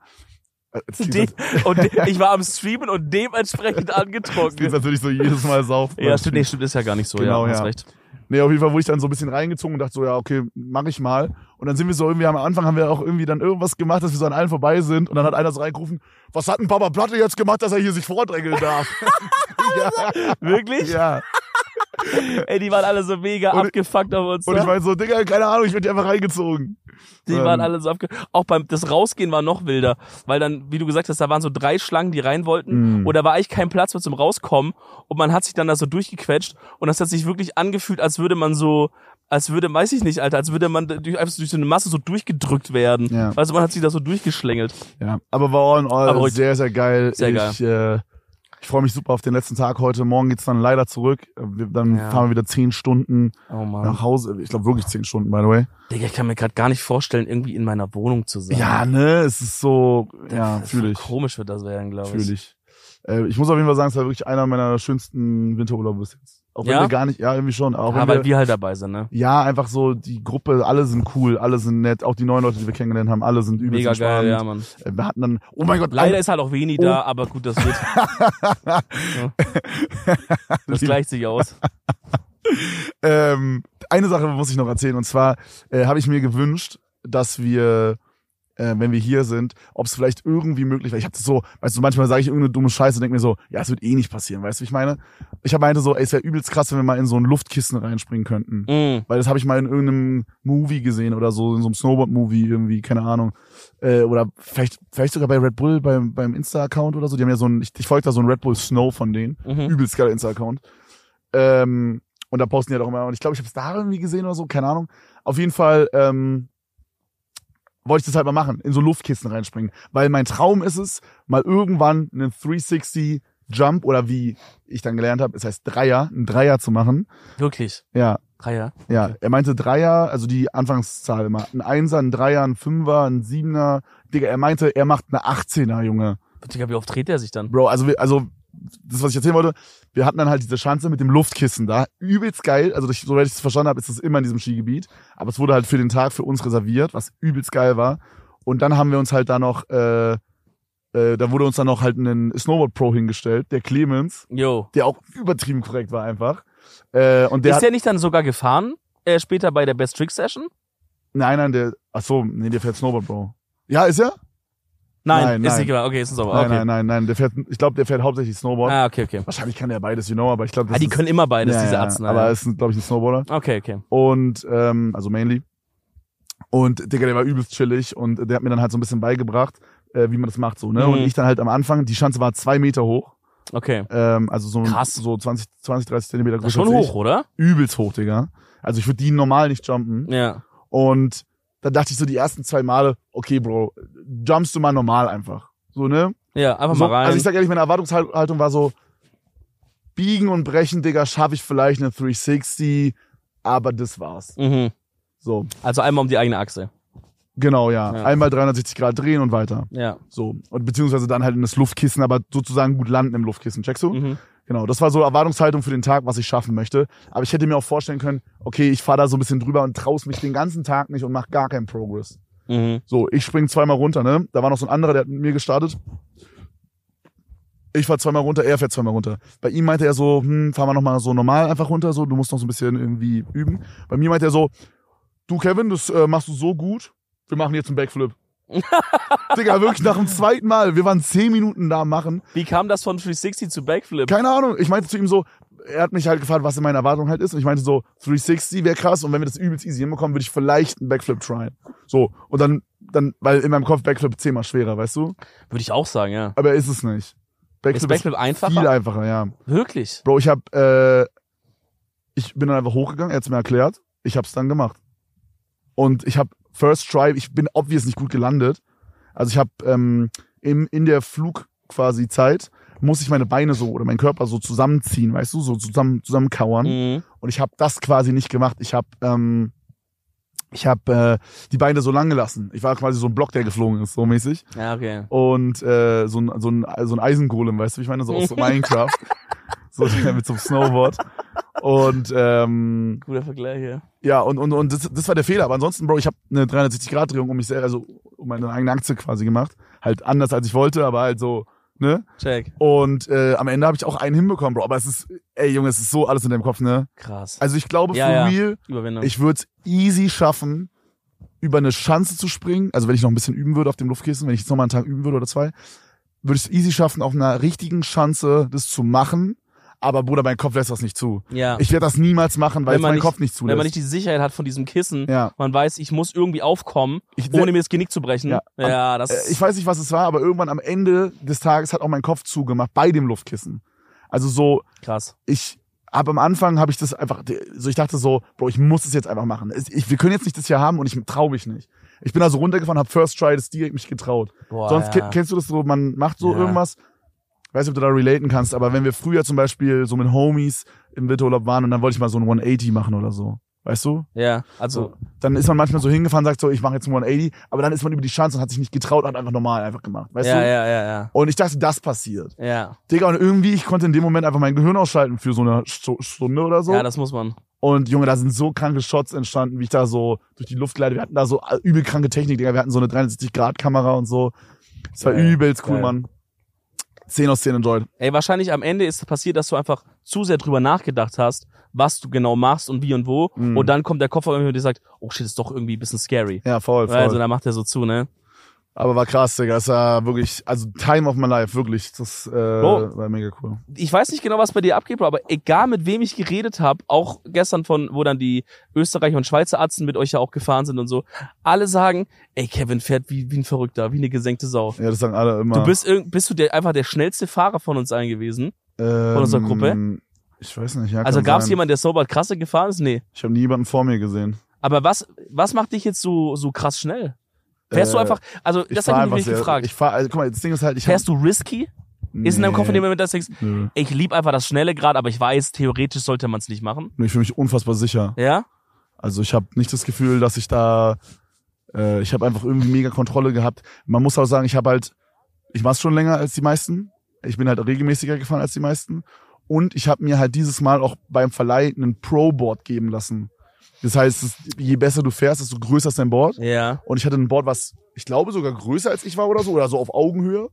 Äh, De das- und ich war am Streamen und dementsprechend angetrunken. natürlich so jedes Mal saufen. Ja, stimmt, nee, stimmt, ist ja gar nicht so, Genau, ja, hast ja. recht. Nee, auf jeden Fall wurde ich dann so ein bisschen reingezogen und dachte so, ja, okay, mach ich mal. Und dann sind wir so irgendwie am Anfang haben wir auch irgendwie dann irgendwas gemacht, dass wir so an allen vorbei sind. Und dann hat einer so reingerufen, was hat denn Papa Platte jetzt gemacht, dass er hier sich vordrängeln darf? ja, Wirklich? ja. Ey, die waren alle so mega Und- abgefuckt auf uns. Und ich ne? meine so, Digga, keine Ahnung, ich werde einfach reingezogen. Die ähm, waren alle so abge... Auch beim das Rausgehen war noch wilder, weil dann, wie du gesagt hast, da waren so drei Schlangen, die rein wollten Mm. und da war eigentlich kein Platz mehr zum Rauskommen und man hat sich dann da so durchgequetscht und das hat sich wirklich angefühlt, als würde man so, als würde, weiß ich nicht, Alter, als würde man durch, einfach durch so eine Masse so durchgedrückt werden. Ja. Also man hat sich da so durchgeschlängelt. Ja, aber war all in all Aber sehr, sehr geil. Sehr ich Äh, ich freue mich super auf den letzten Tag heute. Morgen geht's dann leider zurück. Wir, dann Ja. fahren wir wieder zehn Stunden Oh nach Hause. Ich glaube wirklich zehn Stunden, by the way. Digga, ich kann mir gerade gar nicht vorstellen, irgendwie in meiner Wohnung zu sein. Ja, ne, es ist so, ja, Das ist fühle ich, Komisch wird das werden, glaube ich. fühle ich. Äh, ich muss auf jeden Fall sagen, es war wirklich einer meiner schönsten Winterurlaube bis jetzt. Auch wenn Ja? wir gar nicht, ja, irgendwie schon. Auch Ja, weil wir, wir halt dabei sind, ne? ja, einfach so, die Gruppe, alle sind cool, alle sind nett. Auch die neuen Leute, die wir kennengelernt haben, alle sind übelst Mega entspannt. geil, ja, Mann. Äh, Wir hatten dann, oh mein Gott, Leider ein- ist halt auch wenig Oh. da, aber gut, das wird. ja. Das gleicht sich aus. Ähm, eine Sache muss ich noch erzählen und zwar äh, habe ich mir gewünscht, dass wir, äh, wenn wir hier sind, ob es vielleicht irgendwie möglich wäre. Ich habe das so, weißt du, manchmal sage ich irgendeine dumme Scheiße und denke mir so, ja, es wird eh nicht passieren, weißt du, wie ich meine? Ich habe meinte so, ey, es wäre übelst krass, wenn wir mal in so ein Luftkissen reinspringen könnten. Mm. Weil das habe ich mal in irgendeinem Movie gesehen oder so, in so einem Snowboard-Movie irgendwie, keine Ahnung. Äh, oder vielleicht, vielleicht sogar bei Red Bull beim, beim Insta-Account oder so. Die haben ja so ein, ich, ich folge da so ein Red Bull Snow von denen. Mhm. Übelst geiler Insta-Account. Ähm, und da posten die halt auch immer, und ich glaube, ich habe es da irgendwie gesehen oder so, keine Ahnung. Auf jeden Fall ähm, wollte ich das halt mal machen, in so Luftkissen reinspringen. Weil mein Traum ist es, mal irgendwann einen 360 Jump oder wie ich dann gelernt habe, es heißt Dreier, einen Dreier zu machen. Wirklich. Ja, Dreier. ja. Er meinte Dreier, also die Anfangszahl immer. Ein Einser, ein Dreier, ein Fünfer, ein Siebener. Digga, er meinte, er macht eine 18er, Junge. Digga, wie oft dreht er sich dann? Bro, also, also das, was ich erzählen wollte, wir hatten dann halt diese Schanze mit dem Luftkissen da. Übelst geil. Also, durch, soweit ich es verstanden habe, ist das immer in diesem Skigebiet. Aber es wurde halt für den Tag für uns reserviert, was übelst geil war. Und dann haben wir uns halt da noch, äh, äh, da wurde uns dann noch halt ein Snowboard Pro hingestellt, der Clemens, Jo. der auch übertrieben korrekt war einfach. Äh, und der ist der nicht dann sogar gefahren? Äh, später bei der Best Trick Session? nein, nein, der, ach so, nee, der fährt Snowboard Pro. Ja, ist er? Nein, Nein, ist nein. nicht gefahren. Okay, ist ein Sommer. Nein, Okay. nein, nein, nein, der fährt, ich glaube, der fährt hauptsächlich Snowboard. Ah, okay, okay. Wahrscheinlich kann der beides, you know, aber ich glaube, das Ah, die ist, können immer beides, ja, diese Atzen. aber ja. er ist, glaube ich, ein Snowboarder. Okay, okay. Und, ähm, also mainly. Und Digga, der war übelst chillig und der hat mir dann halt so ein bisschen beigebracht, äh, wie man das macht, so, ne? Mhm. Und ich dann halt am Anfang, die Schanze war zwei Meter hoch, Okay. ähm, also so, Krass. so 20, 20, 30 Zentimeter größer schon hoch, oder? Ich. Übelst hoch, Digga. Also ich würde die normal nicht jumpen. Ja. Und dann dachte ich so die ersten zwei Male, okay, Bro, jumpst du mal normal einfach. So, ne? Ja, einfach So, mal rein. also ich sag ehrlich, meine Erwartungshaltung war so, biegen und brechen, Digga, schaffe ich vielleicht eine 360, aber das war's. mhm. So, Also einmal um die eigene Achse. genau, ja. Ja. Einmal 360 Grad drehen und weiter. Ja. So. Und beziehungsweise dann halt in das Luftkissen, aber sozusagen gut landen im Luftkissen. Checkst du? Mhm. Genau. Das war so Erwartungshaltung für den Tag, was ich schaffen möchte. Aber ich hätte mir auch vorstellen können, okay, ich fahre da so ein bisschen drüber und traust mich den ganzen Tag nicht und mach gar keinen Progress. Mhm. So, ich spring zweimal runter, ne? Da war noch so ein anderer, der hat mit mir gestartet. Ich fahr zweimal runter, er fährt zweimal runter. Bei ihm meinte er so, hm, fahr mal nochmal so normal einfach runter, so, du musst noch so ein bisschen irgendwie üben. Bei mir meinte er so, du Kevin, das äh, machst du so gut, wir machen jetzt einen Backflip. Digga, wirklich nach dem zweiten Mal, wir waren zehn Minuten da machen. Wie kam das von 360 zu Backflip? Keine Ahnung, ich meinte zu ihm so, er hat mich halt gefragt, was in meiner Erwartung halt ist. Und ich meinte so, 360 wäre krass und wenn wir das übelst easy hinbekommen, würde ich vielleicht einen Backflip tryen. So, und dann, dann, weil in meinem Kopf Backflip zehnmal schwerer, weißt du? Würde ich auch sagen, ja. Aber ist es nicht. Ist Backflip einfacher? viel einfacher, ja. Wirklich? Bro, ich hab, äh, ich bin dann einfach hochgegangen, er hat's mir erklärt, ich hab's dann gemacht. Und ich hab First Try, ich bin obvious nicht gut gelandet. Also ich hab ähm, im, in der Flug quasi Zeit, muss ich meine Beine so oder meinen Körper so zusammenziehen, weißt du, so zusammen zusammenkauern. Mhm. Und ich habe das quasi nicht gemacht. Ich habe ähm, ich habe äh, die Beine so lang gelassen. Ich war quasi so ein Block, der geflogen ist, so mäßig. Ja, okay. Und äh, so, ein, so, ein, so ein Eisengolem, weißt du, wie ich meine, so aus Minecraft. so mit so einem Snowboard. Und ähm, Guter Vergleich, ja. ja, und, und, und das, das war der Fehler. Aber ansonsten, Bro, ich habe eine 360-Grad-Drehung um mich selber, also um meine eigene Aktie quasi gemacht. Halt anders, als ich wollte, aber halt so ne? Check. Und äh, am Ende habe ich auch einen hinbekommen, Bro. Aber es ist, ey Junge, es ist so alles in deinem Kopf, ne? Krass. Also ich glaube, Ja, for ja. real, ich würde es easy schaffen, über eine Schanze zu springen. Also wenn ich noch ein bisschen üben würde auf dem Luftkissen, wenn ich jetzt noch mal einen Tag üben würde oder zwei, würde ich es easy schaffen, auf einer richtigen Schanze das zu machen. Aber Bruder, mein Kopf lässt das nicht zu. ja. Ich werde das niemals machen, weil mein nicht- Kopf nicht zulässt. Wenn man nicht die Sicherheit hat von diesem Kissen, ja. man weiß, ich muss irgendwie aufkommen, Ich, ohne mir das Genick zu brechen. Ja. Ja, das Äh, ich weiß nicht, was es war, aber irgendwann am Ende des Tages hat auch mein Kopf zugemacht bei dem Luftkissen. Also so, krass. ich habe am Anfang habe ich das einfach so ich dachte so, Bro, ich muss es jetzt einfach machen. Ich, wir können jetzt nicht das hier haben und ich traue mich nicht. Ich bin also runtergefahren, habe First Try das direkt mich getraut. Boah, Sonst ja. ke- kennst du das so, man macht so Ja. irgendwas, weiß nicht, ob du da relaten kannst, aber wenn wir früher zum Beispiel so mit Homies im Winterurlaub waren und dann wollte ich mal so ein 180 machen oder so, weißt du? Ja, also, Dann ist man manchmal so hingefahren, sagt so, ich mache jetzt ein 180, aber dann ist man über die Chance und hat sich nicht getraut und hat einfach normal einfach gemacht, weißt ja, du? ja, ja, ja. Und ich dachte, das passiert. Ja, Digga, und irgendwie, ich konnte in dem Moment einfach mein Gehirn ausschalten für so eine Stu- Stunde oder so. ja, das muss man. und Junge, da sind so kranke Shots entstanden, wie ich da so durch die Luft gleite. Wir hatten da so übel kranke Technik, Digga. Wir hatten so eine 360-Grad-Kamera und so. Das war Geil, übelst cool, geil. Mann. 10 aus 10 enjoyed. Ey, wahrscheinlich am Ende ist passiert, dass du einfach zu sehr drüber nachgedacht hast, was du genau machst und wie und wo. Mhm. Und dann kommt der Kopf irgendwie und dir sagt, oh shit, ist doch irgendwie ein bisschen scary. Ja, voll, voll. Also, dann macht er so zu, ne? Aber war krass, Digga. Es war wirklich, also Time of my life, wirklich. Das äh, Bro. war mega cool. Ich weiß nicht genau, was bei dir abgeht, Bro, aber egal mit wem ich geredet habe, auch gestern von, wo dann die Österreicher und Schweizer Arzten mit euch ja auch gefahren sind und so, alle sagen, ey, Kevin fährt wie, wie ein Verrückter, wie eine gesenkte Sau. Ja, das sagen alle immer. Du bist, bist du der, einfach der schnellste Fahrer von uns allen gewesen? ähm, unserer Gruppe? Ich weiß nicht, ja. Also gab es jemanden, der sober krasse gefahren ist? Nee. Ich habe nie jemanden vor mir gesehen. Aber was, was macht dich jetzt so, so krass schnell? Fährst du Äh, einfach, also das habe ich mich sehr- gefragt. Ich fahr, also, guck mal, das Ding ist halt, ich Fährst du risky? Ist in deinem Kopf in dem Moment, dass du denkst, Nö. ich lieb einfach das Schnelle gerade, aber ich weiß, theoretisch sollte man es nicht machen. Ich fühle mich unfassbar sicher. Ja? Also ich habe nicht das Gefühl, dass ich da, äh, ich habe einfach irgendwie mega Kontrolle gehabt. Man muss auch sagen, ich habe halt, ich mach's schon länger als die meisten. Ich bin halt regelmäßiger gefahren als die meisten. Und ich habe mir halt dieses Mal auch beim Verleih einen Pro-Board geben lassen. Das heißt, je besser du fährst, desto größer ist dein Board. Ja. Und ich hatte ein Board, was ich glaube sogar größer als ich war oder so, oder so auf Augenhöhe.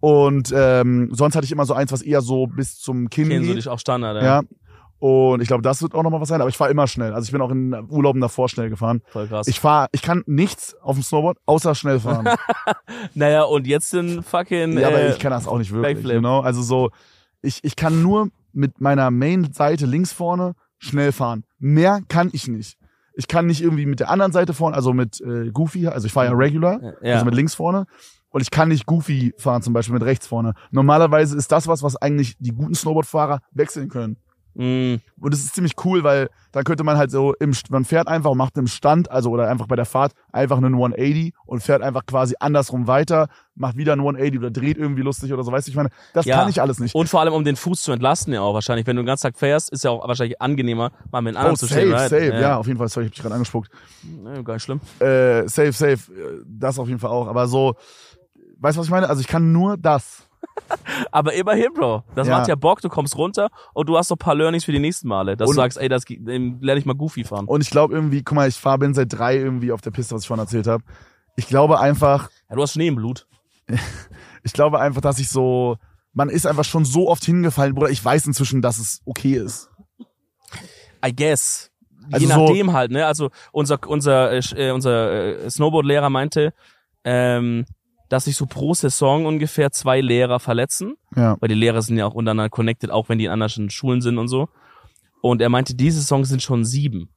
Und ähm, sonst hatte ich immer so eins, was eher so bis zum Kinn Kennen so dich auch Standard, ja. Ja. Und ich glaube, das wird auch nochmal was sein, aber ich war immer schnell. Also ich bin auch in Urlauben davor schnell gefahren. Voll krass. Ich fahr, ich kann nichts auf dem Snowboard, außer schnell fahren. naja, und jetzt sind fucking, ja, aber äh, ich kann das auch nicht wirklich. Backflip. Genau. Also so, ich, ich kann nur mit meiner Main-Seite links vorne schnell fahren. Mehr kann ich nicht. Ich kann nicht irgendwie mit der anderen Seite vorne, also mit äh, Goofy, also ich fahre ja Regular, ja. also mit links vorne. Und ich kann nicht Goofy fahren, zum Beispiel mit rechts vorne. Normalerweise ist das was, was eigentlich die guten Snowboardfahrer wechseln können. Mm, Und es ist ziemlich cool, weil dann könnte man halt so im, man fährt einfach und macht im Stand, also oder einfach bei der Fahrt einfach einen 180 und fährt einfach quasi andersrum weiter, macht wieder einen 180 oder dreht irgendwie lustig oder so, weißt du, ich meine, das Ja. kann ich alles nicht. Und vor allem, um den Fuß zu entlasten ja auch wahrscheinlich. Wenn du den ganzen Tag fährst, ist ja auch wahrscheinlich angenehmer, mal mit einem anderen Oh, zu safe, stehen, right? safe, ja. auf jeden Fall, sorry, ich hab dich gerade angespuckt. ja. Gar nicht schlimm. Äh, safe, safe, äh, das auf jeden Fall auch, aber so, weißt du, was ich meine? Also ich kann nur das. Aber immerhin, Bro. Das Ja. macht ja Bock, du kommst runter und du hast noch ein paar Learnings für die nächsten Male. Dass Und- du sagst, ey, das ähm, lerne ich mal Goofy fahren. Und ich glaube irgendwie, guck mal, ich fahr, bin seit drei irgendwie auf der Piste, was ich vorhin erzählt habe. Ich glaube einfach, Ja, du hast Schnee im Blut. ich glaube einfach, dass ich so, man ist einfach schon so oft hingefallen, Bruder, ich weiß inzwischen, dass es okay ist. I guess. Also Je so- nachdem halt, ne? Also unser unser äh, äh, unser äh, Snowboard-Lehrer meinte, ähm, dass sich so pro Saison ungefähr zwei Lehrer verletzen, Ja. weil die Lehrer sind ja auch untereinander connected, auch wenn die in anderen Schulen sind und so. Und er meinte, diese Saison sind schon sieben.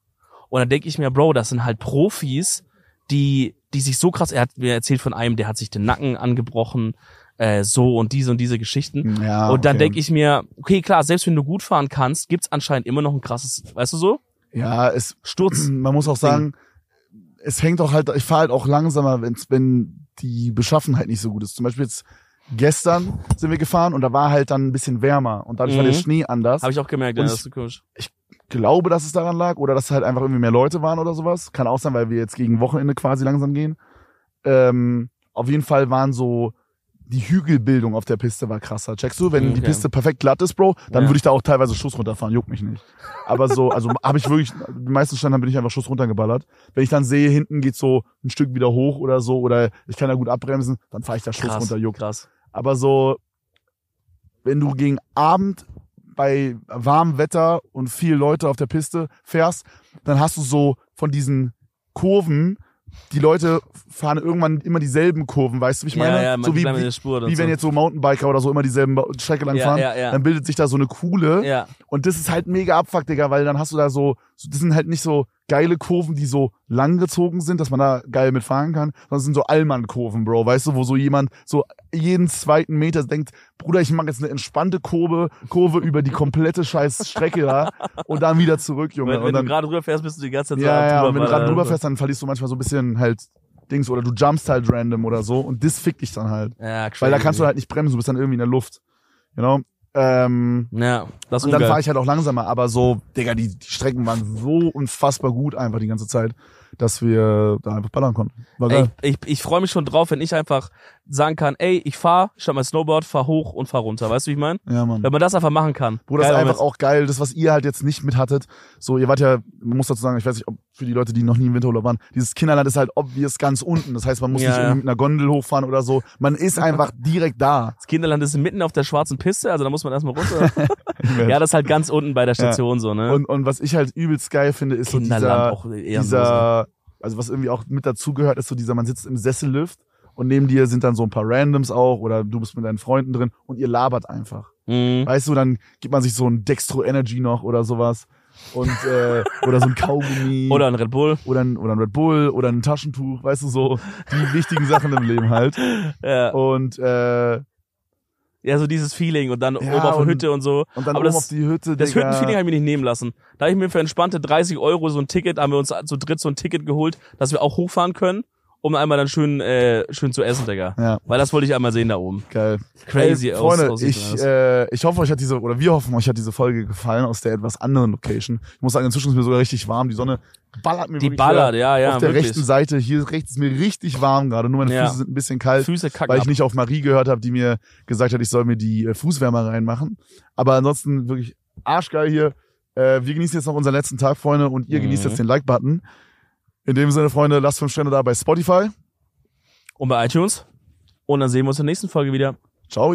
Und dann denke ich mir, Bro, das sind halt Profis, die die sich so krass. Er hat mir erzählt von einem, der hat sich den Nacken angebrochen, äh, so und diese und diese Geschichten. ja und dann okay. denke ich mir, okay, klar, selbst wenn du gut fahren kannst, gibt's anscheinend immer noch ein krasses, weißt du so? Ja, es, Sturz. man muss auch sagen, es hängt auch halt, ich fahre halt auch langsamer, wenn's, wenn die Beschaffenheit nicht so gut ist. Zum Beispiel jetzt gestern sind wir gefahren und da war halt dann ein bisschen wärmer und dadurch war Mhm. der Schnee anders. Habe ich auch gemerkt, ja, das ich- ist komisch. glaube, dass es daran lag oder dass halt einfach irgendwie mehr Leute waren oder sowas. Kann auch sein, weil wir jetzt gegen Wochenende quasi langsam gehen. Ähm, auf jeden Fall waren so die Hügelbildung auf der Piste war krasser. Checkst du, wenn die Okay. Piste perfekt glatt ist, Bro, dann Ja. würde ich da auch teilweise Schuss runterfahren, juckt mich nicht. Aber so, also habe ich wirklich, die meisten Standern bin ich einfach Schuss runtergeballert. Wenn ich dann sehe, hinten geht so ein Stück wieder hoch oder so oder ich kann da gut abbremsen, dann fahre ich da Schuss Krass, runter, juckt. krass. Aber so, wenn du gegen Abend bei warmem Wetter und viel Leute auf der Piste fährst, dann hast du so von diesen Kurven, die Leute fahren irgendwann immer dieselben Kurven, weißt du, wie ich meine? ja, ja, so wie, wie, Spur wie wenn jetzt so Mountainbiker oder so immer dieselben Strecke lang Ja, fahren, ja, ja. dann bildet sich da so eine Kuhle ja. und das ist halt mega abfuck, Digga, weil dann hast du da so das sind halt nicht so geile Kurven, die so lang gezogen sind, dass man da geil mitfahren kann, sondern es sind so Allmann-Kurven, Bro, weißt du, wo so jemand so jeden zweiten Meter denkt, Bruder, ich mache jetzt eine entspannte Kurve, Kurve über die komplette scheiß Strecke da und dann wieder zurück, Junge. Wenn, und wenn dann, du gerade drüber fährst, bist du die ganze Zeit so ja, am ja, drüber und wenn du gerade drüber fährst, dann verlierst du manchmal so ein bisschen halt Dings oder du jumpst halt random oder so und das fickt dich dann halt. Ja, Weil da crazy. kannst du halt nicht bremsen, du bist dann irgendwie in der Luft. You know? Ähm, Ja, das und dann fahre ich halt auch langsamer, aber so, Digga, die, die Strecken waren so unfassbar gut einfach die ganze Zeit, dass wir da einfach ballern konnten. Ey, ich, ich, ich freue mich schon drauf, wenn ich einfach sagen kann, ey, ich fahr, ich hab mein Snowboard, fahr hoch und fahr runter. Weißt du, wie ich meine? Ja, Mann. Wenn man das einfach machen kann. Bruder, das ist einfach auch geil, das, was ihr halt jetzt nicht mit hattet. So, ihr wart ja, man muss dazu sagen, ich weiß nicht, ob für die Leute, die noch nie im Winterurlaub waren, dieses Kinderland ist halt obvious ganz unten. Das heißt, man muss Ja, nicht ja. mit einer Gondel hochfahren oder so. Man ist einfach direkt da. Das Kinderland ist mitten auf der schwarzen Piste, also da muss man erstmal runter. ja, das ist halt ganz unten bei der Station so, ne? Und, und was ich halt übelst geil finde, ist so Kinderland dieser, auch eher dieser, also was irgendwie auch mit dazugehört, ist so dieser, man sitzt im Sessellift und neben dir sind dann so ein paar Randoms auch oder du bist mit deinen Freunden drin und ihr labert einfach. Mhm. Weißt du, dann gibt man sich so ein Dextro Energy noch oder sowas und äh, oder so ein Kaugummi Oder ein Red Bull. oder ein, oder ein Red Bull oder ein Taschentuch, weißt du so, die wichtigen Sachen im Leben halt. Ja. Und äh, ja, so dieses Feeling und dann Ja, oben auf der Hütte und so. und dann Aber oben das- auf die Hütte, Das Digga. Hüttenfeeling habe ich mir nicht nehmen lassen. Da habe ich mir für entspannte 30 Euro so ein Ticket, haben wir uns zu dritt so ein Ticket geholt, dass wir auch hochfahren können, um einmal dann schön, äh, schön zu essen, Digga. Ja. Weil das wollte ich einmal sehen da oben. Geil. Crazy Ey, aus- Freunde, Aussicht ich, und alles. äh, ich hoffe, euch hat diese, oder wir hoffen, euch hat diese Folge gefallen aus der etwas anderen Location. Ich muss sagen, inzwischen ist mir sogar richtig warm. Die Sonne ballert mir Die ballert, ja, ja, Auf der wirklich. rechten Seite, hier rechts ist mir richtig warm gerade. Nur meine Ja. Füße sind ein bisschen kalt, Füße kacken weil ich nicht auf Marie gehört habe, die mir gesagt hat, ich soll mir die äh, Fußwärmer reinmachen. Aber ansonsten wirklich arschgeil hier. Äh, wir genießen jetzt noch unseren letzten Tag, Freunde, und ihr Mhm. genießt jetzt den Like-Button. In dem Sinne, Freunde, lasst fünf Sterne da bei Spotify. Und bei iTunes. Und dann sehen wir uns in der nächsten Folge wieder. Ciao.